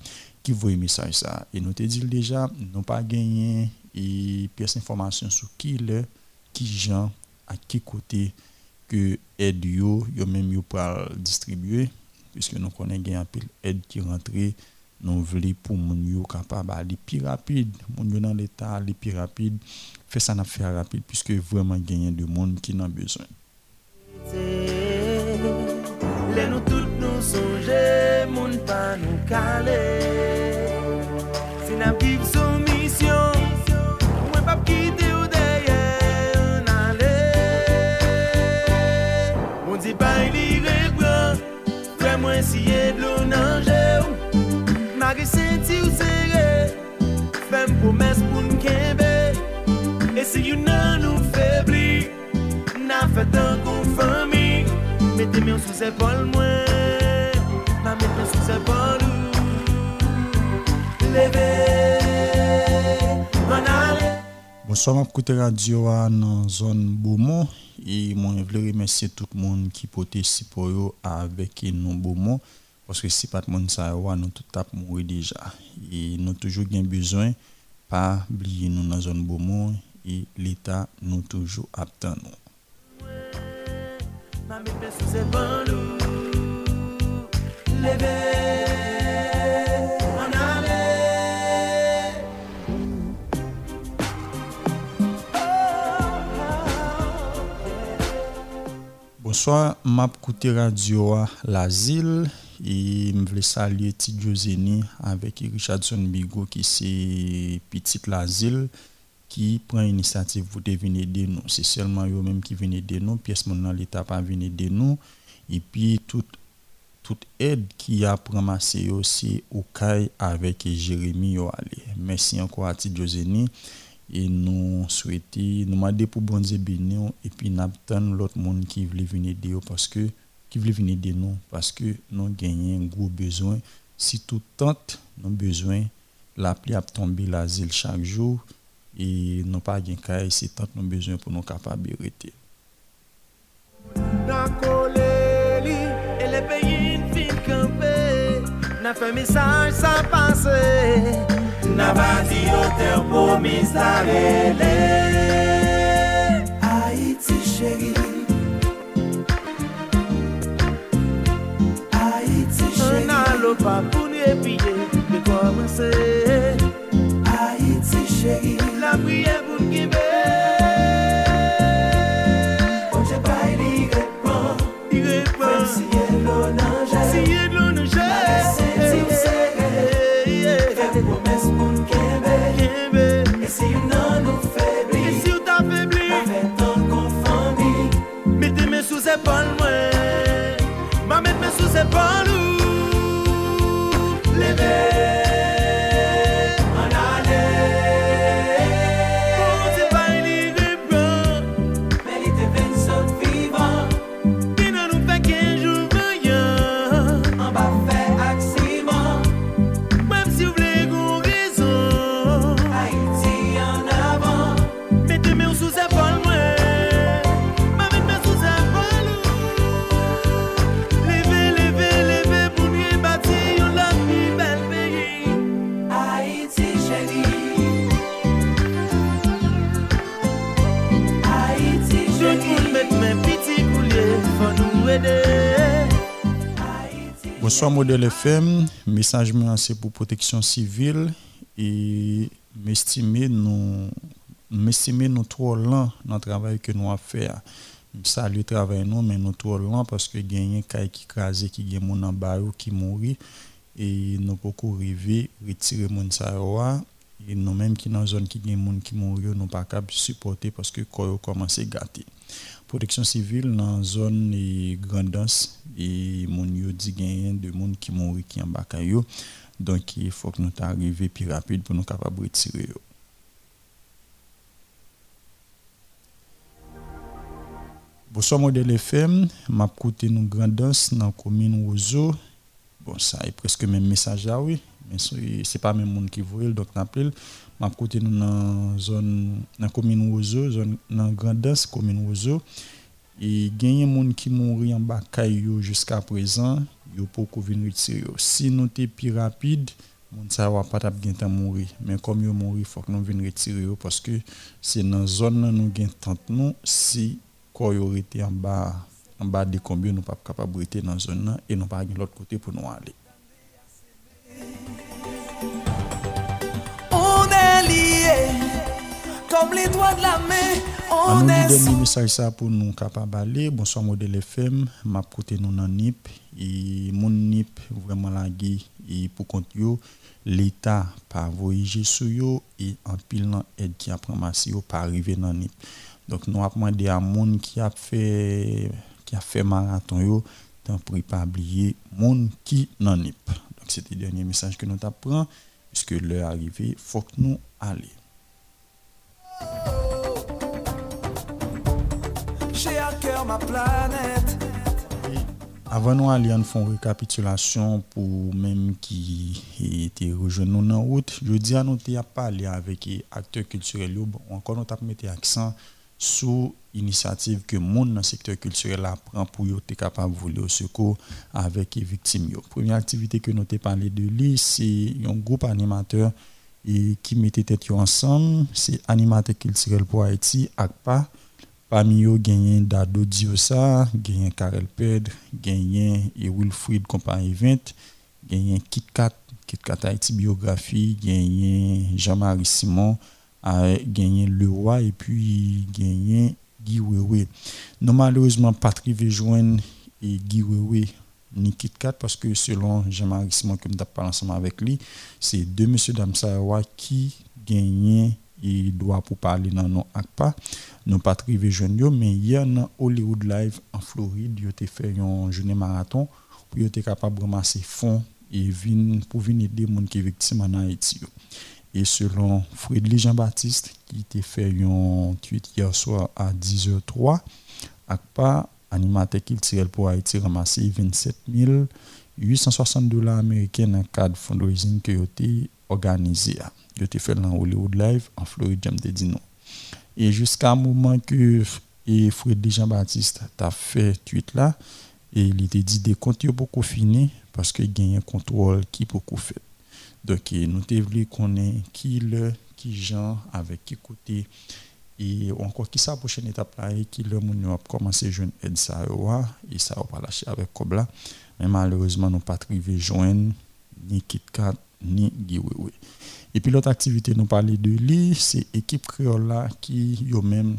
qui voit le message ça. Et nous te dit déjà, nous pas gagné et pièce d'information sur qui le, qui gens, à qui côté que aide yo, yo même yo pour distribuer, puisque nous connaissons un pile aide qui rentre nous voulons pour moun yo capable aller plus rapide. Moun yo dans l'état aller plus rapide. Fait ça n'a faire rapide puisque vraiment gagner de monde qui en a besoin Promes pou n'kembe E si yon nan nou febli Na fetan kon fami Mete myon sou sepol mwen Ma mete sou sepol ou Leve An ale Bonsoir, je suis radio dans la zone Beaumont et moi, je voulais remercier tout le monde qui portait si pour avec nous Beaumont parce que si pas de monde ça, nous tout tape mourir déjà. Et nous toujours bien besoin pa bliye nou nan zon bomon e l'Etat nou toujou ap tan nou. Bonsoir, map koute radio a la zil. Et me voulais saluer Tidjo Zeni avec Richardson Bigo qui c'est petite l'asile qui prend l'initiative pour venir aider nous. C'est seulement eux même qui viennent aider nous, pièce dans l'état pas venir aider nous et puis toute toute aide qui a ramassé aussi au CAI avec Jérémy. Merci encore à Tidjo Zeni et nous souhaitons nous demander pour bon et puis n'attendre l'autre monde qui veut venir aider parce que qui veut venir aider nous parce que nous gagnons un gros besoin. Si tout tente nous besoin la pluie a tombé l'asile chaque jour et nous pas gain caille si tant nous besoin pour nous capable de rester. N'a fait message sans passer N'a pas dit au terre pour Haïti chérie lo pa touni epiye De komanse Haiti cheri La priye pou n'kibe Ponche pa ili repon I repon Siye lo nanje Siye lo nanje Mare se ti ou sere Fè de promes pou n'kebe Kebe E si ou nan nou febli E si ou ta febli Pa fè ton konfandi Mete men sou se pon mwen Ma met men sou se pon lou Bonsoir Modèle FM, message c'est pour protection civile et m'estimer nous m'estimer nous trop lent dans le travail que nous avons fait. Salut le travail nous mais nous trop lent parce que gagner kay qui crasé qui gagne mon en bas qui mourir et nous beaucoup arriver retirer mon sa yo a, et nous même qui dans zone qui gagne moun qui mourir nous pas capable supporter parce que commence à gâter protection civile dans zone et grandance et mon yo dit gagne de monde qui mourir qui en bas yo donc il faut que nous t'arriver plus rapide pour nous capable retirer yo. Bonsoir modèle FM, m'a côté nous grandance dans commune Ozo. Bon ça est presque même message là oui, mais c'est pas même monde qui voit donc n'appelle m'a côté nous dans zone dans commune Ozo, zone dans grandance commune Ozo et gagné monde qui mourir en yo jusqu'à présent, yo pour venir retirer. Si nous t'es plus rapide, moun sa va pas gen temps mourir, mais comme yo mourir, faut que nous venir retirer parce que c'est dans zone nous gen tante nous si été en bas en bas de combien nous pas capable rester dans zone et nous pas gen l'autre côté pour nous aller. Comme les doigts de la main On est dernier message ça pour nous capable aller. Bonsoir modèle FM, m'a côté nous dans NIP et mon NIP vraiment la et pour compte l'état pas voyager sur yo et en pile aide qui a ramassé yo pas arriver dans NIP. Donc nous avons demandé à monde qui a fait qui a fait marathon yo tant pour pas oublier monde qui dans NIP. Donc c'était le dernier message que nous t'apprend puisque l'heure arrivée, faut que nous aller. Avant nous aller en font récapitulation pour même qui était rejoint nous en route, je dis à nous t'y a parlé avec les acteurs culturels. Encore nous t'a mis accent sur initiative que monde dans le secteur culturel là prend pour être capable de voler au secours avec les victimes. Yo. Première activité que nous t'ai parlé de lui, c'est un groupe animateur et qui mettait tête ensemble, c'est animateur culturel pour Haïti ACPA Parmi eux, gagné Dado Diosa, gagné Karel Pedre, gagné Wilfried Compagnie 20, gagné Kit Kat, Kit Kat Haïti Biographie, gagné Jean-Marie Simon, gagné Le Roi et puis gagné Guy Wewe. Malheureusement, pas trivé joindre et Guy Wewe ni Kit parce que selon Jean-Marie Simon, que nous parlé ensemble avec lui, c'est deux monsieur Damsawa qui gagné et doit pour parler dans nos ACPA. Nous pas trivé jeune mais hier dans Hollywood Live en Floride, yo te fait un journée marathon pour yo te capable de ramasser fonds et vin pour venir aider les gens qui sont victimes en Haïti. Et selon Frédéric Jean-Baptiste, qui a fait un tweet hier soir à 10h03, ACPA, animateur culturel pour Haïti, ramassé 27 860 dollars américains dans le cadre de fundraising que te organisé. Yo te fait dans Hollywood Live en Floride, j'aime non. Et jusqu'à moment que et Frédéric Jean-Baptiste t'a fait tweet là, et il était dit des comptes beaucoup fini parce que il y a un contrôle qui beaucoup fait. Donc nous voulu connaître qui le qui gens avec qui côté et encore qui sa prochaine étape là et qui le moun yo a commencé jeune aide ça et ça va pas lâcher avec Kobla mais malheureusement nous pas trivé joindre ni Kit Kat ni Guy Wewe. Et puis l'autre activité nous parler de lui, c'est équipe créole là qui yo même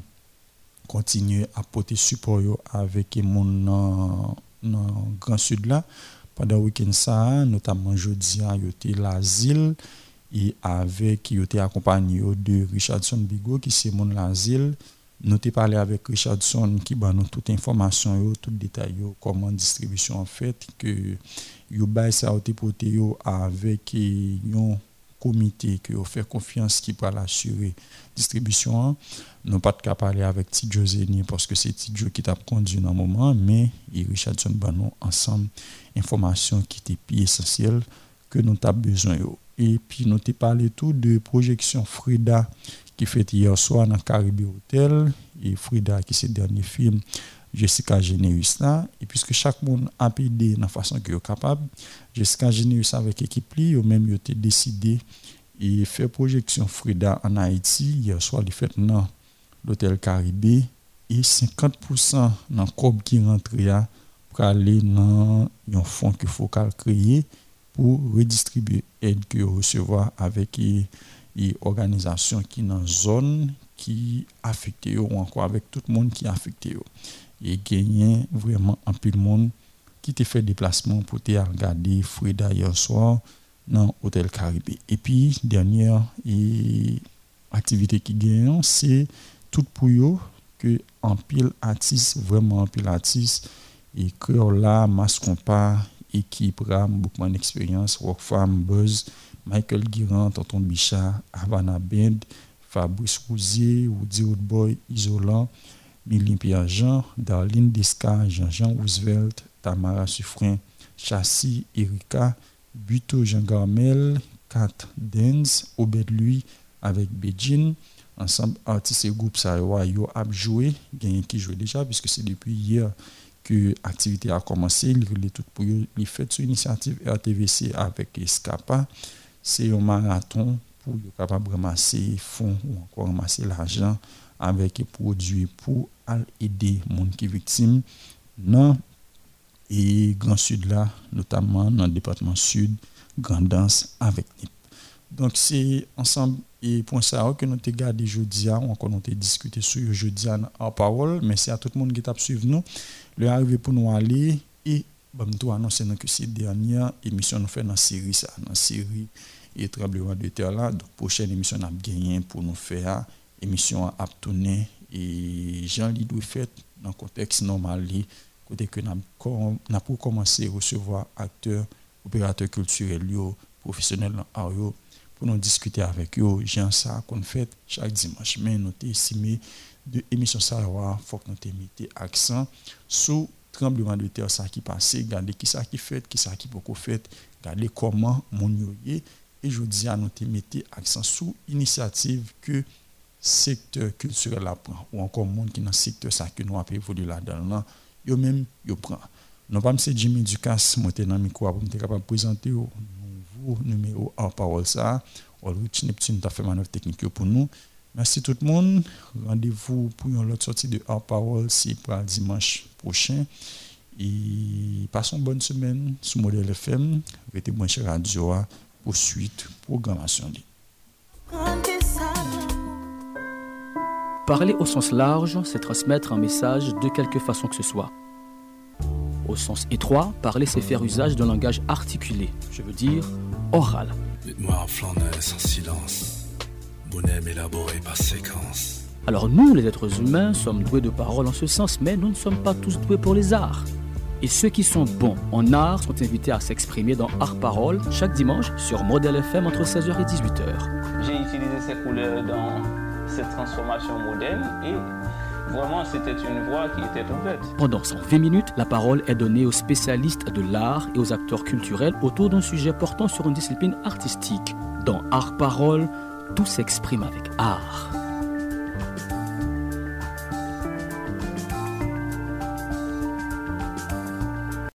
continue à porter support yo avec mon dans Grand Sud là. Pendant le week-end ça notamment jeudi était l'asile et avec yo était accompagné de Richardson Bigot qui c'est mon l'asile nous t'ai parlé avec Richardson qui ba nous toute information tout détail comment distribution en fait que yo bay ça porté avec yon comité que yo fait confiance qui pour l'assurer distribution hein. nous pas de parler avec Tidjo Zeni parce que c'est Tidjo qui t'a conduit dans le moment mais et Richardson ba nous ensemble information qui était essentielle que nous avons besoin. Et puis nous t'ai parlé tout de projection Frida qui fait hier soir dans Caribbean Hotel et Frida qui c'est le dernier film Jessica Généus et puisque chaque monde a aidé de la façon que est capable Jessica Généus avec l'équipe yo même yo été décidé et faire projection Frida en Haïti. Hier soir il fait dans l'hôtel Caribé. Et 50% dans cob qui rentre pour aller dans un fonds qu'il faut créer pour redistribuer aide que recevoir avec et, et organisation qui dans zone qui affecté yo, ou encore avec tout le monde qui affecté et gagné vraiment un peu de monde qui te fait déplacement pour te regarder Frida hier soir dans l'hôtel Caribé. Et puis, dernière et activité qui gagne, c'est tout pour eux que en pile artiste, vraiment en pile artiste, et créole là, Mascompa, équipe RAM, beaucoup d'expérience, Rockfarm, Buzz, Michael Guirand, Tonton Bichat, Havana Band, Fabrice Rousier, Woody Woodboy, Isolant, Milly Pierre-Jean, Darlene Desca, Jean-Jean Roosevelt, Tamara Suffren, Chassis, Erika, Buto Jean Garmel, Kat Denz, Obed Louis avec Beijing. Ensemble, artistes et groupes ça yo a joué, gagné qui joue déjà, puisque c'est depuis hier que l'activité a commencé. Il tout pour. Il fait sur initiative RTVC avec Escapa. C'est un marathon pour être capable de ramasser fonds ou encore ramasser l'argent avec les produits pour aider les gens qui sont victimes dans et Grand Sud là, notamment dans le département Sud, Grandance avec NIP. Donc c'est ensemble et pour ça que nous avons gardé jeudi, on a discuté sur jeudi en parole, merci à tout le monde qui t'a suivi nous. Le arrivé pour nous aller et bah, nous annoncer que c'est dernière émission nous fait dans la série ça, dans la série et tremblement de terre là. Donc prochaine émission on a gagné pour nous faire émission à tourner et Jean Lidou fait dans le contexte normal côté que nous avons pour commencer à recevoir acteurs, opérateurs culturels, professionnels pour nous discuter avec eux. J'ai ça qu'on fait chaque dimanche. Mais nous estimé de émission ça il faut que nous mettions accent sur tremblement de terre ça qui passé, regarder qui ça qui fait, qui ça qui beaucoup fait, regarder comment mon et je dis à nous mettre accent sur initiative que secteur culturel la prend ou encore monde qui dans secteur ça que nous avons évolué là-dedans yo même yo prend. Non pas c'est Jimmy Ducasse moi t'es dans micro pour présenter au nouveau numéro en parole ça. Olrich Neptune t'a fait manœuvre technique pour nous merci tout le monde rendez-vous pour une autre sortie de hors parole c'est pour dimanche prochain et passons une bonne semaine sur Modèle FM restez branché radio pour suite programmation. Parler au sens large, c'est transmettre un message de quelque façon que ce soit. Au sens étroit, parler, c'est faire usage d'un langage articulé, je veux dire oral. Dites-moi en flaneur, en silence. Bonhomme élaboré par séquence. Alors nous, les êtres humains, sommes doués de parole en ce sens, mais nous ne sommes pas tous doués pour les arts. Et ceux qui sont bons en art sont invités à s'exprimer dans Art Parole chaque dimanche sur Modèle FM entre 16h et 18h. J'ai utilisé ces couleurs dans cette transformation moderne et vraiment c'était une voie qui était ouverte. Pendant 120 minutes, la parole est donnée aux spécialistes de l'art et aux acteurs culturels autour d'un sujet portant sur une discipline artistique. Dans Art Parole, tout s'exprime avec art.